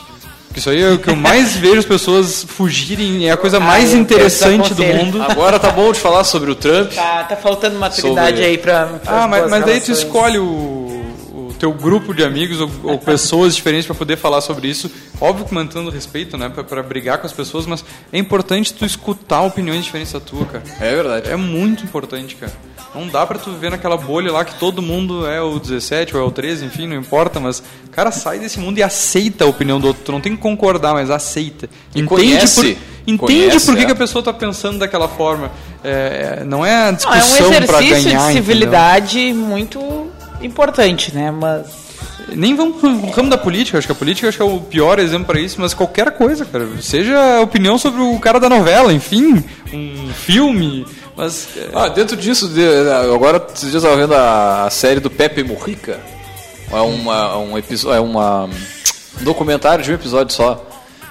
Isso aí é o que eu mais *laughs* vejo as pessoas fugirem, é a coisa ah, mais interessante do mundo. Agora tá bom de falar sobre o Trump. Tá, tá faltando maturidade sobre... aí pra. pra ah, mas, mas daí tu escolhe o teu grupo de amigos ou, ou pessoas diferentes para poder falar sobre isso. Óbvio que mantendo respeito, né, para brigar com as pessoas, mas é importante tu escutar opiniões diferentes da tua, cara. É verdade. É muito importante, cara. Não dá pra tu ver naquela bolha lá que todo mundo é o 17 ou é o 13, enfim, não importa, mas, cara, sai desse mundo e aceita a opinião do outro. Tu não tem que concordar, mas aceita. E entende conhece. por, entende conhece, por que, é. que, a pessoa tá pensando daquela forma. É, não é a discussão para ganhar. É um exercício de civilidade entendeu? muito importante, né? Mas nem vamos pro ramo da política, acho que a política acho que é o pior exemplo para isso, mas qualquer coisa, cara. Seja a opinião sobre o cara da novela, enfim, um filme, mas... É... Ah, dentro disso, de, agora dias eu vendo a, a, série do Pepe Mujica, é uma, um episódio, é uma, um documentário de um episódio só.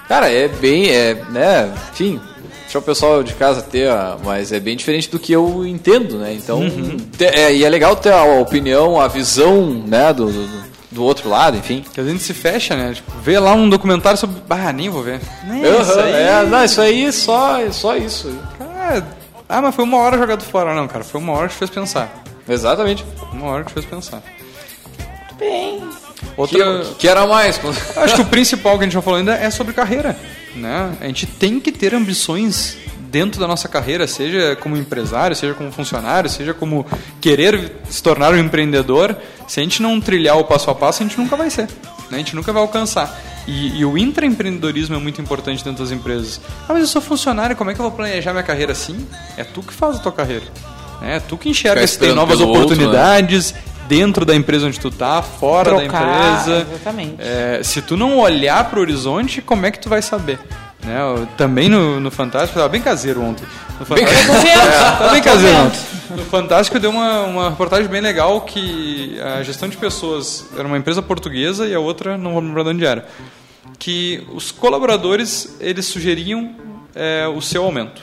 Cara, é bem, é, né, enfim, deixar o pessoal de casa ter, mas é bem diferente do que eu entendo, né? Então, uhum. é, e é legal ter a opinião, a visão, né, do, do do outro lado, enfim. Que a gente se fecha, né? Tipo, vê lá um documentário sobre. Ah, nem vou ver. Nem uhum, isso aí. É, não, isso aí só, só isso. Cara, ah, mas foi uma hora jogado fora. Não, cara, foi uma hora que te fez pensar. Exatamente. Uma hora que te fez pensar. Muito bem. Outra... Que, que era mais? Acho que o principal que a gente já falou ainda é sobre carreira. Né? A gente tem que ter ambições dentro da nossa carreira, seja como empresário, seja como funcionário, seja como querer se tornar um empreendedor, se a gente não trilhar o passo a passo, a gente nunca vai ser. Né? A gente nunca vai alcançar. E, e, o intraempreendedorismo é muito importante dentro das empresas. Ah, mas eu sou funcionário, como é que eu vou planejar minha carreira assim? É tu que faz a tua carreira. É tu que enxerga se tem novas oportunidades outro, né? Dentro da empresa onde tu tá, fora Trocar, da empresa. Exatamente. É, se tu não olhar para o horizonte, como é que tu vai saber? Né? também no, no Fantástico, estava bem caseiro ontem. No Fantástico, bem, é, bem caseiro ontem. No Fantástico deu uma, uma reportagem bem legal que a gestão de pessoas era uma empresa portuguesa e a outra não vou lembrar de onde era. Que os colaboradores eles sugeriam é, o seu aumento.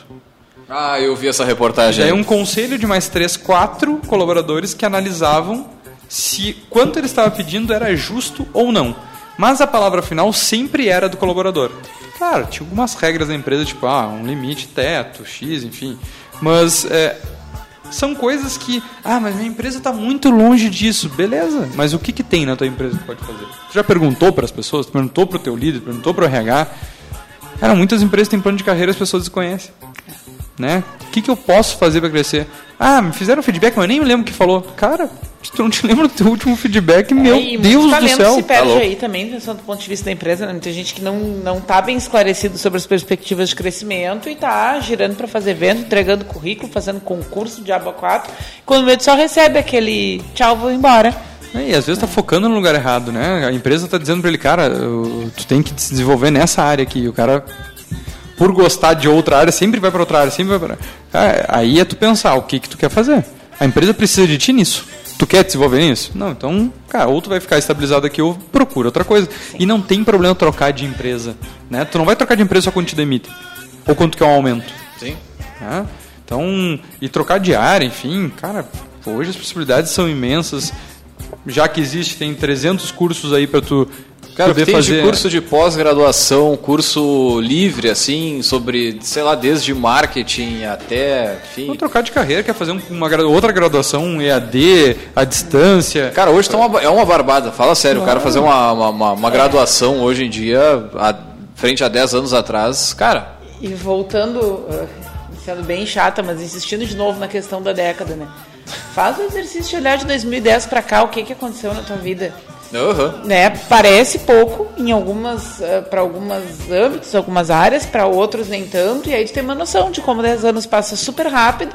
Ah, eu vi essa reportagem. E aí um conselho de mais três, quatro colaboradores que analisavam se quanto ele estava pedindo era justo ou não. Mas a palavra final sempre era do colaborador. Claro, tinha algumas regras da empresa, tipo, ah, um limite, teto, X, enfim. Mas é, são coisas que, ah, mas minha empresa está muito longe disso. Beleza, mas o que, que tem na tua empresa que pode fazer? Tu já perguntou para as pessoas? Tu perguntou para o teu líder? Perguntou para o RH? Cara, muitas empresas têm plano de carreira as pessoas desconhecem. Né? O que, que eu posso fazer para crescer? Ah, me fizeram feedback, mas eu nem me lembro o que falou. Cara, se tu não te *laughs* lembra do teu último feedback, é, meu Deus do céu. se perde tá aí também, pensando do ponto de vista da empresa, né? Muita gente que não, não tá bem esclarecido sobre as perspectivas de crescimento e tá girando para fazer evento, entregando currículo, fazendo concurso de aba 4, quando ele só recebe aquele tchau, vou embora. É, e às vezes está focando no lugar errado, né? A empresa está dizendo para ele, cara, tu tem que se desenvolver nessa área aqui. O cara por gostar de outra área, sempre vai para outra área, sempre vai para. aí é tu pensar o que que tu quer fazer. A empresa precisa de ti nisso. Tu quer desenvolver nisso? Não, então, cara, ou tu vai ficar estabilizado aqui ou procura outra coisa. Sim. E não tem problema trocar de empresa, né? Tu não vai trocar de empresa só quando te demite ou quando tu quer um aumento. Sim. Né? Então, e trocar de área, enfim, cara, hoje as possibilidades são imensas. Já que existe, tem 300 cursos aí para tu Cara, poder tem fazer... de curso de pós-graduação, curso livre, assim, sobre, sei lá, desde marketing até, enfim... Vou trocar de carreira, quer fazer uma outra graduação, um EAD, à distância... Cara, hoje tá uma, é uma barbada, fala sério, o cara fazer uma, uma, uma graduação hoje em dia, a, frente a 10 anos atrás, cara... E voltando, eh, sendo bem chata, mas insistindo de novo na questão da década, né? Faz o exercício de olhar de 2010 para cá, o que, que aconteceu na tua vida Uhum. Né? Parece pouco em algumas uh, para algumas âmbitos, algumas áreas, para outros nem tanto, e aí tu tem uma noção de como 10 anos passa super rápido.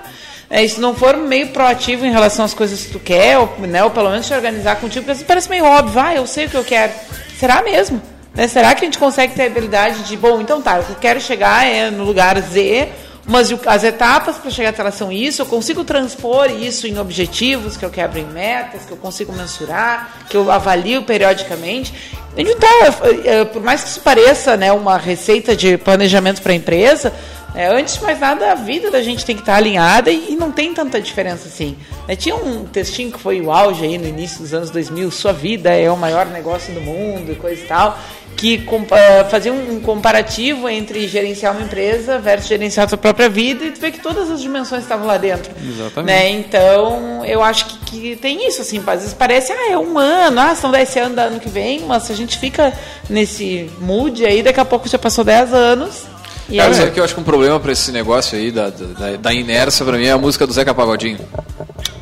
É, se não for meio proativo em relação às coisas que tu quer, ou, né, ou pelo menos te organizar contigo, porque parece meio óbvio, ah, eu sei o que eu quero. Será mesmo? Né? Será que a gente consegue ter a habilidade de, bom, então tá, eu quero chegar é, no lugar Z, mas as etapas para chegar até lá são isso, eu consigo transpor isso em objetivos, que eu quebro em metas, que eu consigo mensurar, que eu avalio periodicamente. Então, por mais que isso pareça né, uma receita de planejamento para a empresa, é, antes de mais nada, a vida da gente tem que estar alinhada e, e não tem tanta diferença assim. É, tinha um textinho que foi o auge aí no início dos anos 2000, sua vida é o maior negócio do mundo e coisa e tal que uh, fazia um, comparativo entre gerenciar uma empresa versus gerenciar a sua própria vida e tu vê que todas as dimensões estavam lá dentro. Exatamente. Né? Então, eu acho que, que, tem isso, assim, às vezes parece, ah, é um ano, ah, são 10 anos ano que vem, mas se a gente fica nesse mood aí, daqui a pouco já passou 10 anos. E Cara, aí... sabe que eu acho que um problema para esse negócio aí da, da, da inércia para mim é a música do Zeca Pagodinho.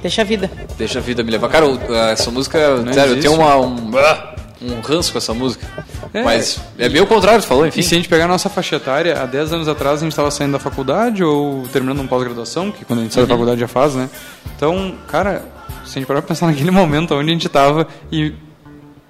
Deixa a vida. Deixa a vida me levar. Cara, essa música, Não sério, existe. eu tenho uma. Um um ranço com essa música. É, Mas é meio o contrário, você falou, enfim. E se a gente pegar a nossa faixa etária, há 10 anos atrás a gente estava saindo da faculdade ou terminando uma pós-graduação, que quando a gente sai uhum. da faculdade já faz, né? Então, cara, se a gente parar pra pensar *laughs* naquele momento onde a gente estava e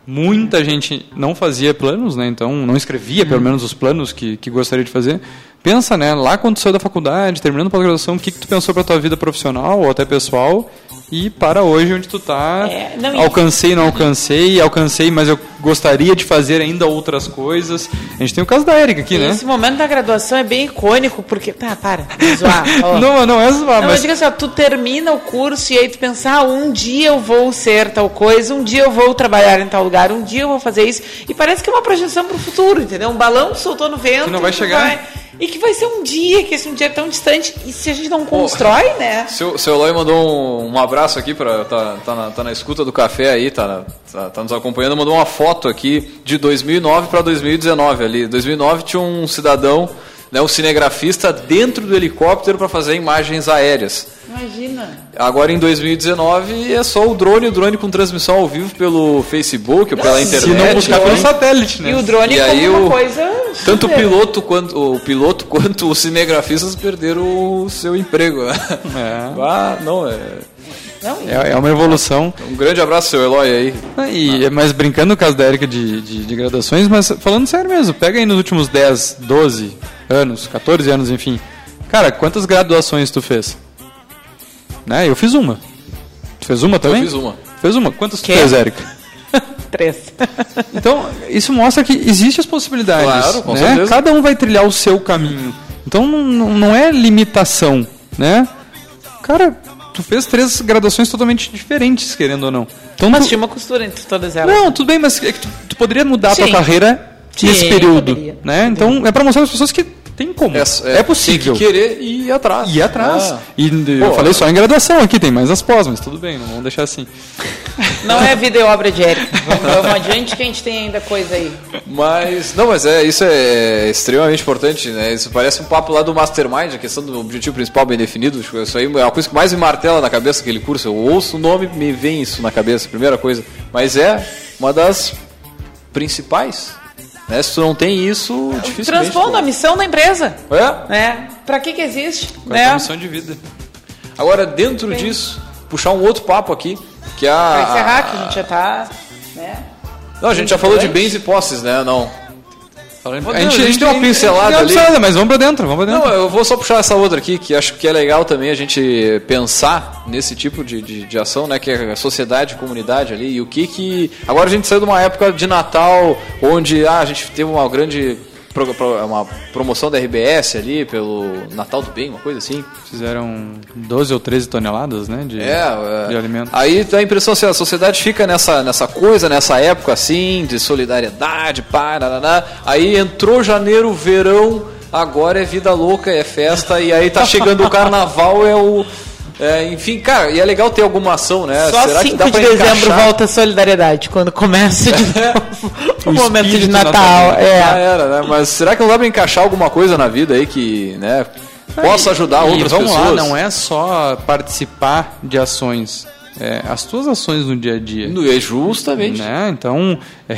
muita gente não fazia planos, né? Então, não escrevia pelo uhum. menos os planos que, que gostaria de fazer. Pensa, né? Lá quando tu saiu da faculdade, terminando a pós-graduação, o que, que tu pensou pra tua vida profissional ou até pessoal e para hoje onde tu tá. É, não, alcancei, não alcancei, alcancei, mas eu gostaria de fazer ainda outras coisas. A gente tem o caso da Érica aqui, né? Esse momento da graduação é bem icônico, porque. Tá, para, *laughs* zoar. não, não é zoar, não, mas. Diga assim, tu termina o curso e aí tu pensa, ah, um dia eu vou ser tal coisa, um dia eu vou trabalhar em tal lugar, um dia eu vou fazer isso. E parece que é uma projeção para o futuro, entendeu? Um balão que soltou no vento. Que não vai chegar. Vai e que vai ser um dia, que esse um dia é tão distante, e se a gente não constrói, oh, né? Seu, seu Eloy mandou um, um abraço aqui, para tá, tá, na, tá na escuta do café aí, tá, tá, tá nos acompanhando, mandou uma foto aqui de 2009 para 2019 ali. 2009 tinha um cidadão né, um cinegrafista dentro do helicóptero para fazer imagens aéreas. Imagina. Agora em 2019 é só o drone, o drone com transmissão ao vivo pelo Facebook ou pela internet. Se não buscar pelo satélite, né? E o drone e aí uma o, coisa. Tanto o piloto quanto o piloto quanto os cinegrafistas perderam o seu emprego. Né? É. Ah, não é. É, é, uma evolução. Um grande abraço, seu Eloy aí. Ah, e, ah. Mas brincando no caso da Erika de, de, de, graduações, mas falando sério mesmo, pega aí nos últimos 10, 12 anos, 14 anos, enfim. Cara, quantas graduações tu fez? Né? Eu fiz uma. Tu fez uma também? Eu fiz uma. Fez uma. Quantas tu fez, Érica? Três. *laughs* então, isso mostra que existem as possibilidades. Claro, com né? certeza. Cada um vai trilhar o seu caminho. Então, não, não é limitação, né? Cara, tu fez três graduações totalmente diferentes, querendo ou não. Então, mas tu... tinha uma costura entre todas elas. Não, tudo bem, mas é que tu, tu poderia mudar Sim. a tua carreira Sim, nesse período. Né? Então, é para mostrar às pessoas que tem como. É, é, é possível. Tem que querer e ir atrás. Ir atrás. Ah. E Pô, eu falei só em graduação aqui, tem mais as pós, mas tudo bem, não vamos deixar assim. *laughs* Não é vida e obra de Érica. Vamos, vamos adiante que a gente tem ainda coisa aí. Mas, não, mas é, isso é extremamente importante, né? Isso parece um papo lá do Mastermind, a questão do objetivo principal bem definido. Isso aí é a coisa que mais me martela na cabeça aquele curso. Eu ouço o nome, me vem isso na cabeça, primeira coisa. Mas é uma das principais né? Se tu não tem isso, é, dificilmente. Transpondo a missão da empresa. É? é. Para que, que existe? Qual é a missão de vida? Agora, dentro Sim. disso, puxar um outro papo aqui, que é a. Pra encerrar, que a gente já tá. Né? Não, a gente já falou de bens e posses, né? Não. A gente, a gente, a gente tem uma pincelada ali. mas vamos pra dentro, vamos pra dentro. Não, eu vou só puxar essa outra aqui, que acho que é legal também a gente pensar nesse tipo de, de, de ação, né? Que é a sociedade, a comunidade ali, e o que que... Agora a gente saiu de uma época de Natal, onde ah, a gente teve uma grande é uma promoção da RBS ali pelo Natal do Bem, uma coisa assim. Fizeram 12 ou 13 toneladas, né, de, é, de alimento. Aí dá a impressão assim, a sociedade fica nessa, nessa coisa, nessa época assim, de solidariedade, pá, aí entrou janeiro, verão, agora é vida louca, é festa, e aí tá chegando o *laughs* carnaval, é o é, enfim, cara, e é legal ter alguma ação, né? Só Será 5 de dezembro encaixar? volta a solidariedade, quando começa de *laughs* novo o, o momento de Natal. É. Já era, né? Mas será que não dá pra encaixar alguma coisa na vida aí que, né? Possa ajudar e, outras vamos pessoas? Lá, não é só participar de ações. É, as tuas ações no dia a dia. É justamente. Né? Então, é,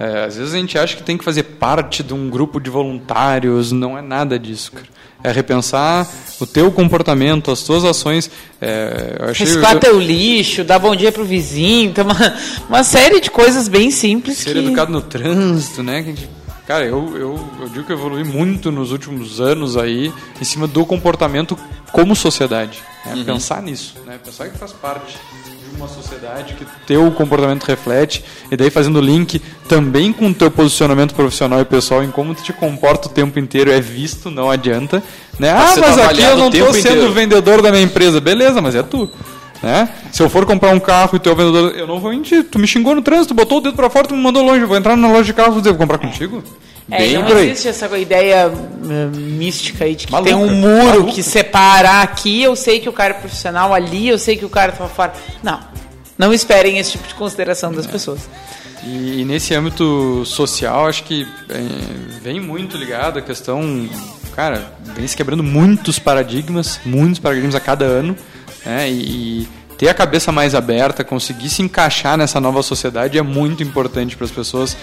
é, às vezes a gente acha que tem que fazer parte de um grupo de voluntários, não é nada disso, cara é repensar o teu comportamento, as tuas ações. É, eu achei, Reciclar eu, teu lixo, dar bom dia pro vizinho, tem uma, uma série de coisas bem simples. Ser que... educado no trânsito, né? Que gente, cara, eu, eu, eu digo que eu evolui muito nos últimos anos aí em cima do comportamento como sociedade. Né? Uhum. Pensar nisso, né? Pensar que faz parte uma sociedade que teu comportamento reflete e daí fazendo link também com o teu posicionamento profissional e pessoal em como tu te comporta o tempo inteiro é visto, não adianta, né? Ah, mas aqui eu não estou sendo inteiro. vendedor da minha empresa, beleza, mas é tu. Né? Se eu for comprar um carro e tu é o vendedor, eu não vou mentir. Tu me xingou no trânsito, botou o dedo para fora, tu me mandou longe. Eu vou entrar na loja de carro e vou comprar contigo? É, não existe essa ideia uh, mística aí de que Maluca. tem um muro Maluca. que separa aqui, eu sei que o cara é profissional, ali eu sei que o cara tá fora. Não. Não esperem esse tipo de consideração das é. pessoas. E, e, nesse âmbito social, acho que é, vem muito ligado a questão, cara, vem se quebrando muitos paradigmas, muitos paradigmas a cada ano, né? E, e ter a cabeça mais aberta, conseguir se encaixar nessa nova sociedade é muito importante para as pessoas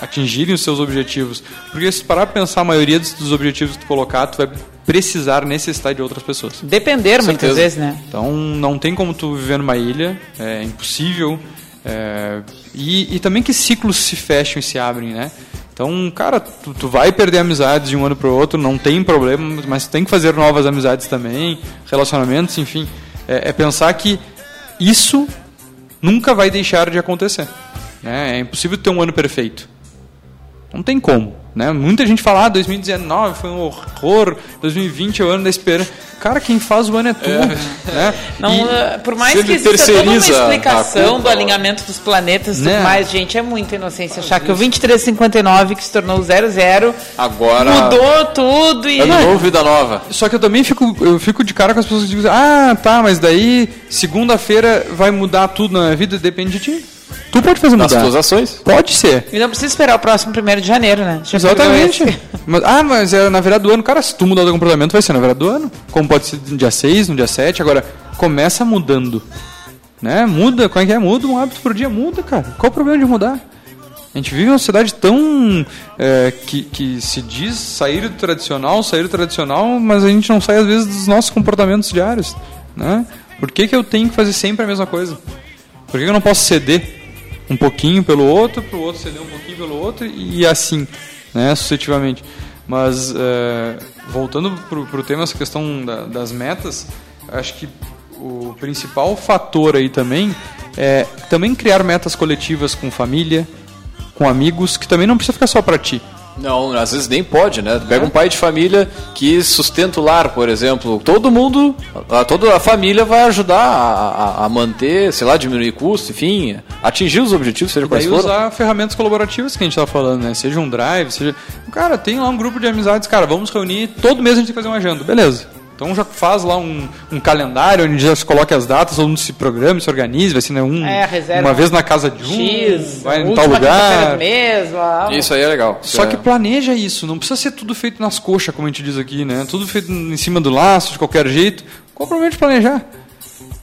atingirem os seus objetivos. Porque se parar para pensar a maioria dos objetivos que tu colocar, tu vai precisar necessitar de outras pessoas. Depender muitas vezes, né? Então não tem como tu viver numa ilha, é impossível. É, e, e também que ciclos se fecham e se abrem, né? Então, cara, tu, tu, vai perder amizades de um ano para o outro, não tem problema, mas tem que fazer novas amizades também, relacionamentos, enfim. É, é pensar que isso nunca vai deixar de acontecer. Né? É impossível ter um ano perfeito. Não tem como. Né? Muita gente fala, ah, 2019 foi um horror, 2020 é o ano da esperança. Cara, quem faz o ano é tu. É. Né? Não, eh, por mais que exista toda uma explicação do alinhamento dos planetas e né? tudo mais, gente, é muita inocência achar que o 2359, que se tornou 00, agora mudou tudo e. É novo vida nova. Só que eu também fico, eu fico de cara com as pessoas que dizem, ah, tá, mas daí segunda-feira vai mudar tudo na minha vida, depende de ti. Tu pode fazer mudar. Nas tuas ações? Pode ser. E não precisa esperar o próximo primeiro de janeiro, né? Já Exatamente. *laughs* Mas, ah, mas é na virada do ano. Cara, se tu mudar o teu comportamento, vai ser na virada do ano. Como pode ser no dia 6, no dia 7. Agora, começa mudando. Né? Muda, como é que é? Muda um hábito por dia, muda, cara. Qual o problema de mudar? A gente vive uma sociedade tão. É, que, que se diz sair do tradicional, sair do tradicional, mas a gente não sai às vezes dos nossos comportamentos diários. Né? Por que, que eu tenho que fazer sempre a mesma coisa? Por que, que eu não posso ceder? Um pouquinho pelo outro, para o outro ceder um pouquinho pelo outro e assim, né, sucessivamente. Mas é, voltando para o tema, essa questão da, das metas, acho que o principal fator aí também é também criar metas coletivas com família, com amigos, que também não precisa ficar só para ti. Não, às vezes nem pode, né? Pega um pai de família que sustenta o lar, por exemplo. Todo mundo, a, toda a família vai ajudar a, a, a, manter, sei lá, diminuir custo, enfim, atingir os objetivos, seja quais forem. usar ferramentas colaborativas que a gente tá falando, né? Seja um drive, seja... Cara, tem lá um grupo de amizades, cara, vamos reunir, todo mês a gente tem que fazer uma agenda, beleza. Então já faz lá um, um calendário onde já se coloque as datas, ou se programa, se organize, vai ser né, um, é, uma vez na casa de um, X, vai em tal lugar. Mesmo, isso aí é legal. Só é. que planeja isso, não precisa ser tudo feito nas coxas, como a gente diz aqui, né? Tudo feito em cima do laço, de qualquer jeito. Qual o problema de planejar?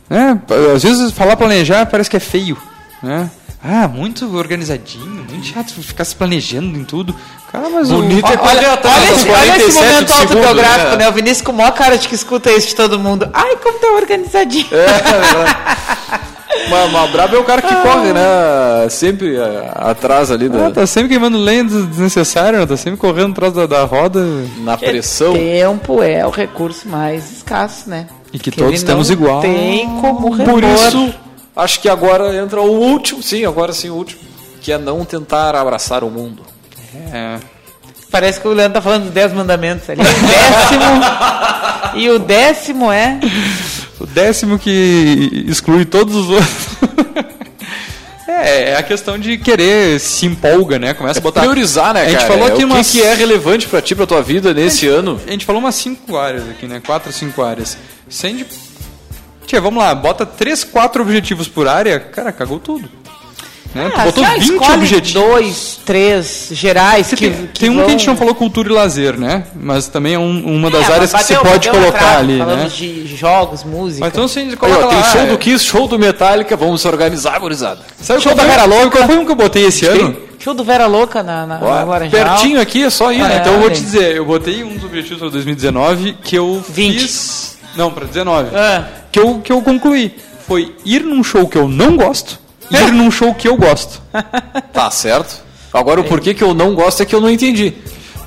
Né? Às vezes falar planejar parece que é feio, né? Ah, muito organizadinho, muito chato ficar se planejando em tudo. Cara, mas Bonito o... é olha, olha, esse, olha esse momento autobiográfico, né? né? O Vinícius com a maior cara de que escuta isso de todo mundo. Ai, como tá organizadinho. É, é mas, mas brabo é o cara que ah. corre, né? Sempre é, atrás ali. Da... Ah, tá sempre queimando lenha desnecessário, né? Tá sempre correndo atrás da, da roda. Na pressão. O tempo é o recurso mais escasso, né? E que Porque todos temos igual. Tem como repor. Por isso Acho que agora entra o último, sim, agora sim o último, que é não tentar abraçar o mundo. É. Parece que o Leandro tá falando dos 10 mandamentos ali. O décimo. *laughs* e o décimo é. O décimo que exclui todos os outros. *laughs* É, é a questão de querer se empolga, né? Começa é a botar. Priorizar, né, a gente cara? falou aqui é, umas... O que, que, é relevante para ti, pra tua vida nesse a gente, ano? A gente falou umas cinco áreas aqui, né? Quatro, cinco áreas. Sem de Tia, vamos lá, bota 3, 4 objetivos por área, cara, cagou tudo. Né? Ah, botou 20 objetivos. Dois, três gerais. Que, tem, que tem um vão... que a gente não falou cultura e lazer, né? Mas também é um, uma das é, áreas bateu, que você pode colocar ali, né? de jogos, música. Mas então você coloca Aí, ó, lá, Tem show é... do Kiss, show do Metallica, vamos se organizar, gurizada. Sabe show da Vera Louca? Qual foi um que eu botei esse ano? Show do Vera Louca na, na, Ó, na Pertinho aqui, é só ir, ah, né? Então eu vou te dizer, eu botei um dos objetivos para 2019 que eu 20. fiz... Não, para 19. É. Que, eu, que eu concluí. Foi ir num show que eu não gosto ir num show que eu gosto. *laughs* Tá certo. Agora o porquê que eu não gosto é que eu não entendi.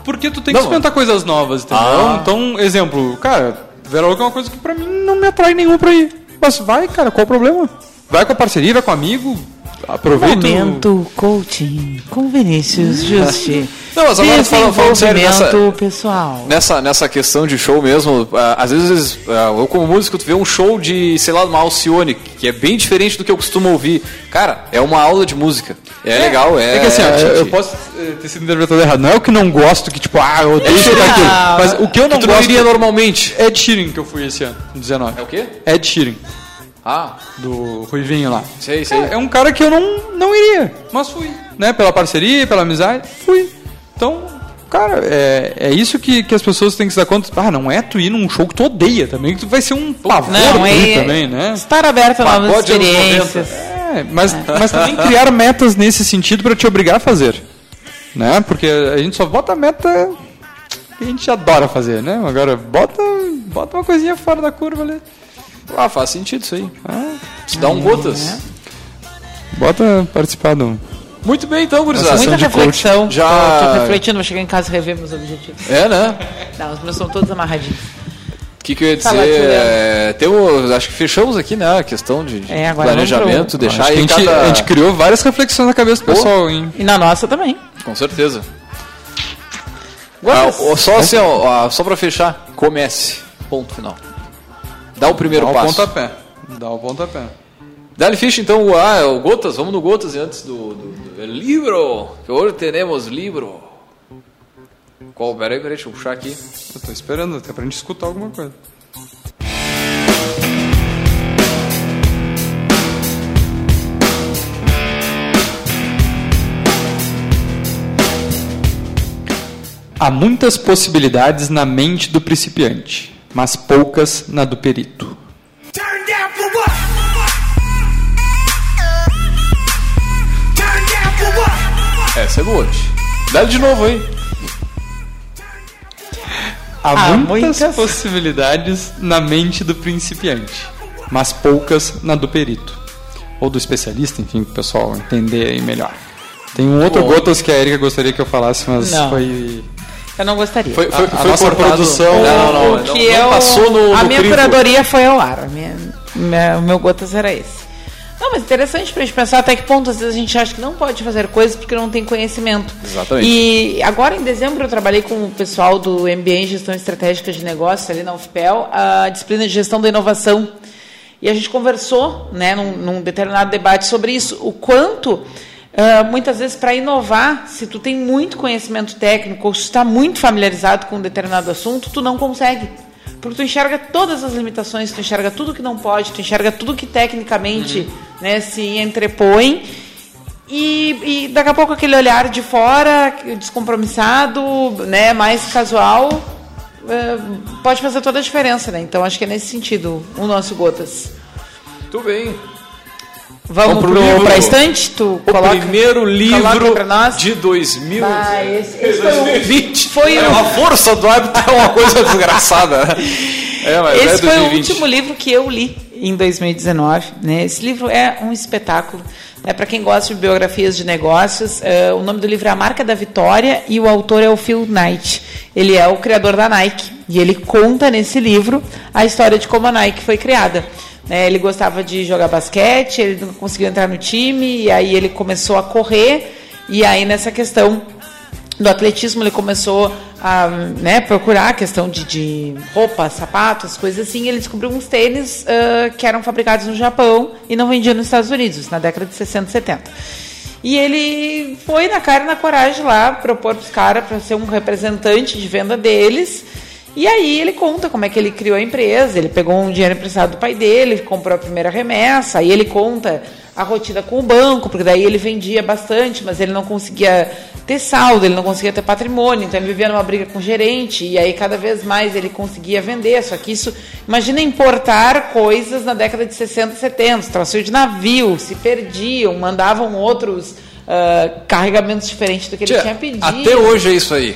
Porque tu tem que não. experimentar coisas novas, entendeu? Ah. Então, exemplo, cara, Vera Louca é uma coisa que pra mim não me atrai nenhum pra ir. Mas vai, cara, qual o problema? Vai com a parceria, vai com o amigo, aproveita. Momento coaching com Vinícius *laughs* Justi. Não, mas agora falando, falando sério nessa, pessoal. Nessa, nessa questão de show mesmo, às vezes eu como músico, tu vê um show de, sei lá, uma Alcione, que é bem diferente do que eu costumo ouvir. Cara, é uma aula de música. É, é legal, é. É que assim, é, eu posso eh, ter sido interpretado errado. Não é o que não gosto, que tipo, ah, eu odeio é, aquilo. Mas o que eu não que tu gosto. não iria normalmente. É Ed Sheeran que eu fui esse ano, 19. É o quê? Ed Sheeran. Ah. Do Ruivinho lá. Sei, sei. É, é um cara que eu não, não iria, mas fui. Né? Pela parceria, pela amizade, fui. Então, cara, é, é isso que, que as pessoas têm que se dar conta. Ah, não é tu ir num show que tu odeia também, que tu vai ser um pavor não, é, também, né? Estar aberto a novas experiências. É, mas, é. mas também *laughs* criar metas nesse sentido para te obrigar a fazer. Né? Porque a gente só bota meta que a gente adora fazer, né? Agora, bota, bota uma coisinha fora da curva ali. Ah, faz sentido isso aí. Ah, se dá um gotas. É. Bota participar do. Muito bem, então, gurizada. Muita reflexão. Coach. Já... Tô, tô refletindo, vou chegar em casa e rever meus objetivos. É, né? Não, os meus são todos amarradinhos. que, que eu ia dizer? É, temos, acho que fechamos aqui, né? A questão de, de é, planejamento, deixar aí. A gente, cada... a gente, criou várias reflexões na cabeça do pessoal, hein? E na nossa também. Com certeza. Ah, só assim, ó, só pra fechar, comece. Ponto final. Dá o primeiro Dá o passo. Pontapé. Dá o pontapé. Dali Fish, então, ah, o Gotas, vamos no Gotas antes do, do, do livro, que hoje teremos livro. Qual? Peraí, peraí, deixa eu puxar aqui. Eu tô esperando até pra gente escutar alguma coisa. Há muitas possibilidades na mente do principiante, mas poucas na do perito. Essa é boa. Dá de novo aí. Há, Há muitas, muitas *laughs* possibilidades na mente do principiante, mas poucas na do perito. Ou do especialista, enfim, para o pessoal entender aí melhor. Tem um outro Bom. Gotas que a Erika gostaria que eu falasse, mas não. foi. Eu não gostaria. Foi, foi, a, foi a por produção. Não, não, não, que não, eu, passou no. A no minha curadoria foi ao ar. Minha, minha, o meu Gotas era esse. Não, mas interessante para a gente pensar até que ponto às vezes a gente acha que não pode fazer coisas porque não tem conhecimento. Exatamente. E agora em dezembro eu trabalhei com o pessoal do MBA em Gestão Estratégica de Negócios ali na UFPEL, a disciplina de Gestão da Inovação. E a gente conversou, né, num, num determinado debate sobre isso, o quanto uh, muitas vezes para inovar, se tu tem muito conhecimento técnico ou se está muito familiarizado com um determinado assunto, tu não consegue. Porque tu enxerga todas as limitações, tu enxerga tudo que não pode, tu enxerga tudo que tecnicamente uhum. né, se entrepõe. E, e, daqui a pouco aquele olhar de fora, descompromissado, né, mais casual, uh, pode fazer toda a diferença. Né? Então acho que é nesse sentido o nosso Gotas. Muito bem. Vamos para a estante? Tu o coloca, primeiro livro de 2000. Ah, esse, esse 2020. Foi, foi é, a força do hábito é uma coisa desgraçada. *laughs* É, mas esse é foi o último livro que eu li em 2019. Né? Esse livro é um espetáculo. É para quem gosta de biografias de negócios, é, o nome do livro é A Marca da Vitória e o autor é o Phil Knight. Ele é o criador da Nike e ele conta nesse livro a história de como a Nike foi criada. Né? Ele gostava de jogar basquete, ele não conseguiu entrar no time, e aí ele começou a correr, e aí nessa questão do atletismo ele começou a né, procurar a questão de, de roupa, sapatos, coisas assim. Ele descobriu uns tênis uh, que eram fabricados no Japão e não vendiam nos Estados Unidos, na década de 60 e 70. E ele foi na cara e na coragem lá propor para os caras para ser um representante de venda deles. E aí ele conta como é que ele criou a empresa, ele pegou um dinheiro emprestado do pai dele, comprou a primeira remessa, aí ele conta a rotina com o banco, porque daí ele vendia bastante, mas ele não conseguia ter saldo, ele não conseguia ter patrimônio, então ele vivia numa briga com o gerente, e aí cada vez mais ele conseguia vender, só que isso, imagina importar coisas na década de 60 e 70, troços de navio, se perdiam, mandavam outros uh, carregamentos diferentes do que ele Tia, tinha pedido. Até hoje é isso aí.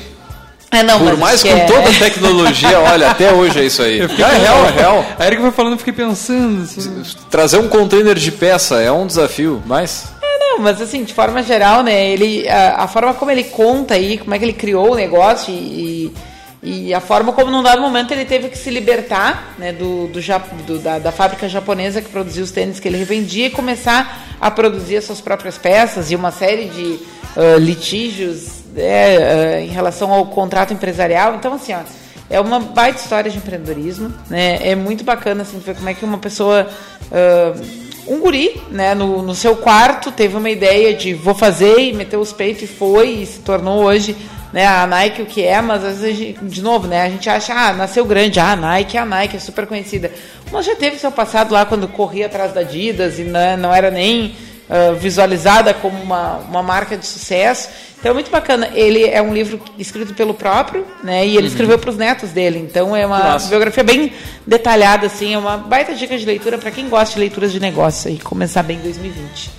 É, não, Por mais com é... toda a tecnologia, olha, até hoje é isso aí. é real, é real. A Erika foi falando, eu fiquei pensando. Assim... Trazer um container de peça é um desafio, mas. É, não, mas assim, de forma geral, né? Ele, a, a forma como ele conta aí, como é que ele criou o negócio e, e a forma como num dado momento ele teve que se libertar né, do, do, do da, da, fábrica japonesa que produzia os tênis que ele revendia e começar a produzir as suas próprias peças e uma série de uh, litígios é, em relação ao contrato empresarial. Então, assim, ó, é uma baita história de empreendedorismo, né? É muito bacana assim, ver como é que uma pessoa, uh, um guri, né, no, no seu quarto, teve uma ideia de vou fazer e meteu os peitos e foi e se tornou hoje né, a Nike o que é, mas às vezes, de novo, né, a gente acha, ah, nasceu grande, ah, a Nike é a Nike, é super conhecida. Mas já teve seu passado lá quando corria atrás da Adidas e não, não era nem uh, visualizada como uma, uma marca de sucesso. Então é muito bacana. Ele é um livro escrito pelo próprio, né? E ele uhum. escreveu para os netos dele. Então é uma Nossa. biografia bem detalhada, assim. É uma baita dica de leitura para quem gosta de leituras de negócio e começar bem em 2020.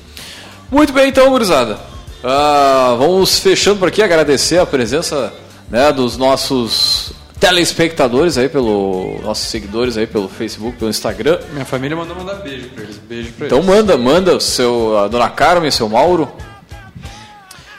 Muito bem, então, gurizada. Uh, vamos fechando por aqui, agradecer a presença né, dos nossos telespectadores aí, pelo nossos seguidores aí pelo Facebook, pelo Instagram. Minha família mandou mandar beijo para eles. Beijo pra então eles. manda, manda, seu, a dona Carmen, seu Mauro.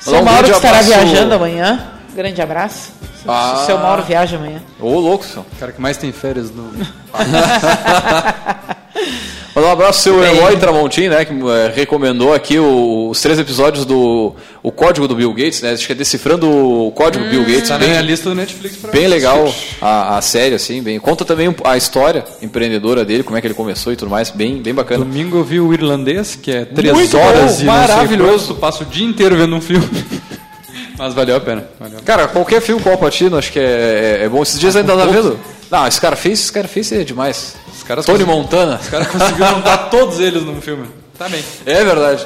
Seu um Mauro que estará viajando amanhã. Grande abraço. Ah. O seu Mauro viaja amanhã. Ô, louco, senhor. O cara que mais tem férias no. *laughs* *laughs* Mandar um abraço ao seu Bem... Eloy Tramontim, né, que é, recomendou aqui o, os três episódios do o código do Bill Gates, né? Acho que é decifrando o código hum, Bill Gates. Tá bem, a lista do Netflix pra Bem legal a, a, série, assim, bem. Conta também a história empreendedora dele, como é que ele começou e tudo mais, bem, bem bacana. Domingo eu vi o irlandês, que é três Muito horas bom, e maravilhoso. Passo o dia inteiro vendo um filme. *laughs* Mas valeu a pena. Valeu. Cara, qualquer filme com o Alpatino, acho que é, é, é bom. Esses dias ainda tá vendo? Não, esse cara fez, esse cara fez é demais. Os caras Tony Montana. Os caras conseguiram montar *laughs* todos eles num filme. Tá bem. É verdade.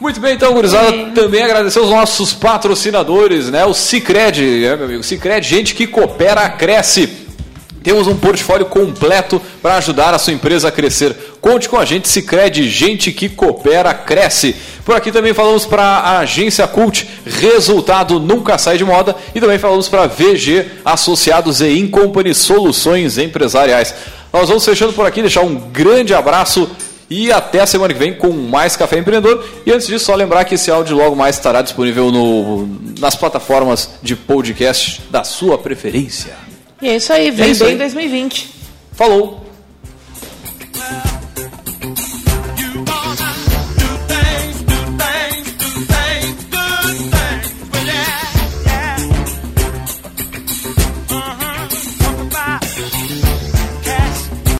Muito bem, então, gurizada, também agradecer os nossos patrocinadores, né? O Cicred, né, meu amigo? Cicred, gente que coopera, cresce. Temos um portfólio completo para ajudar a sua empresa a crescer. Conte com a gente, Cicred, gente que coopera, cresce. Por aqui também falamos para a agência Cult, resultado nunca sai de moda. E também falamos para VG Associados e Incompany Soluções Empresariais. Nós vamos fechando por aqui, deixar um grande abraço e até a semana que vem com mais Café Empreendedor. E antes disso, só lembrar que esse áudio logo mais estará disponível no, nas plataformas de podcast da sua preferência. E é isso aí, vem é isso bem aí. 2020. Falou!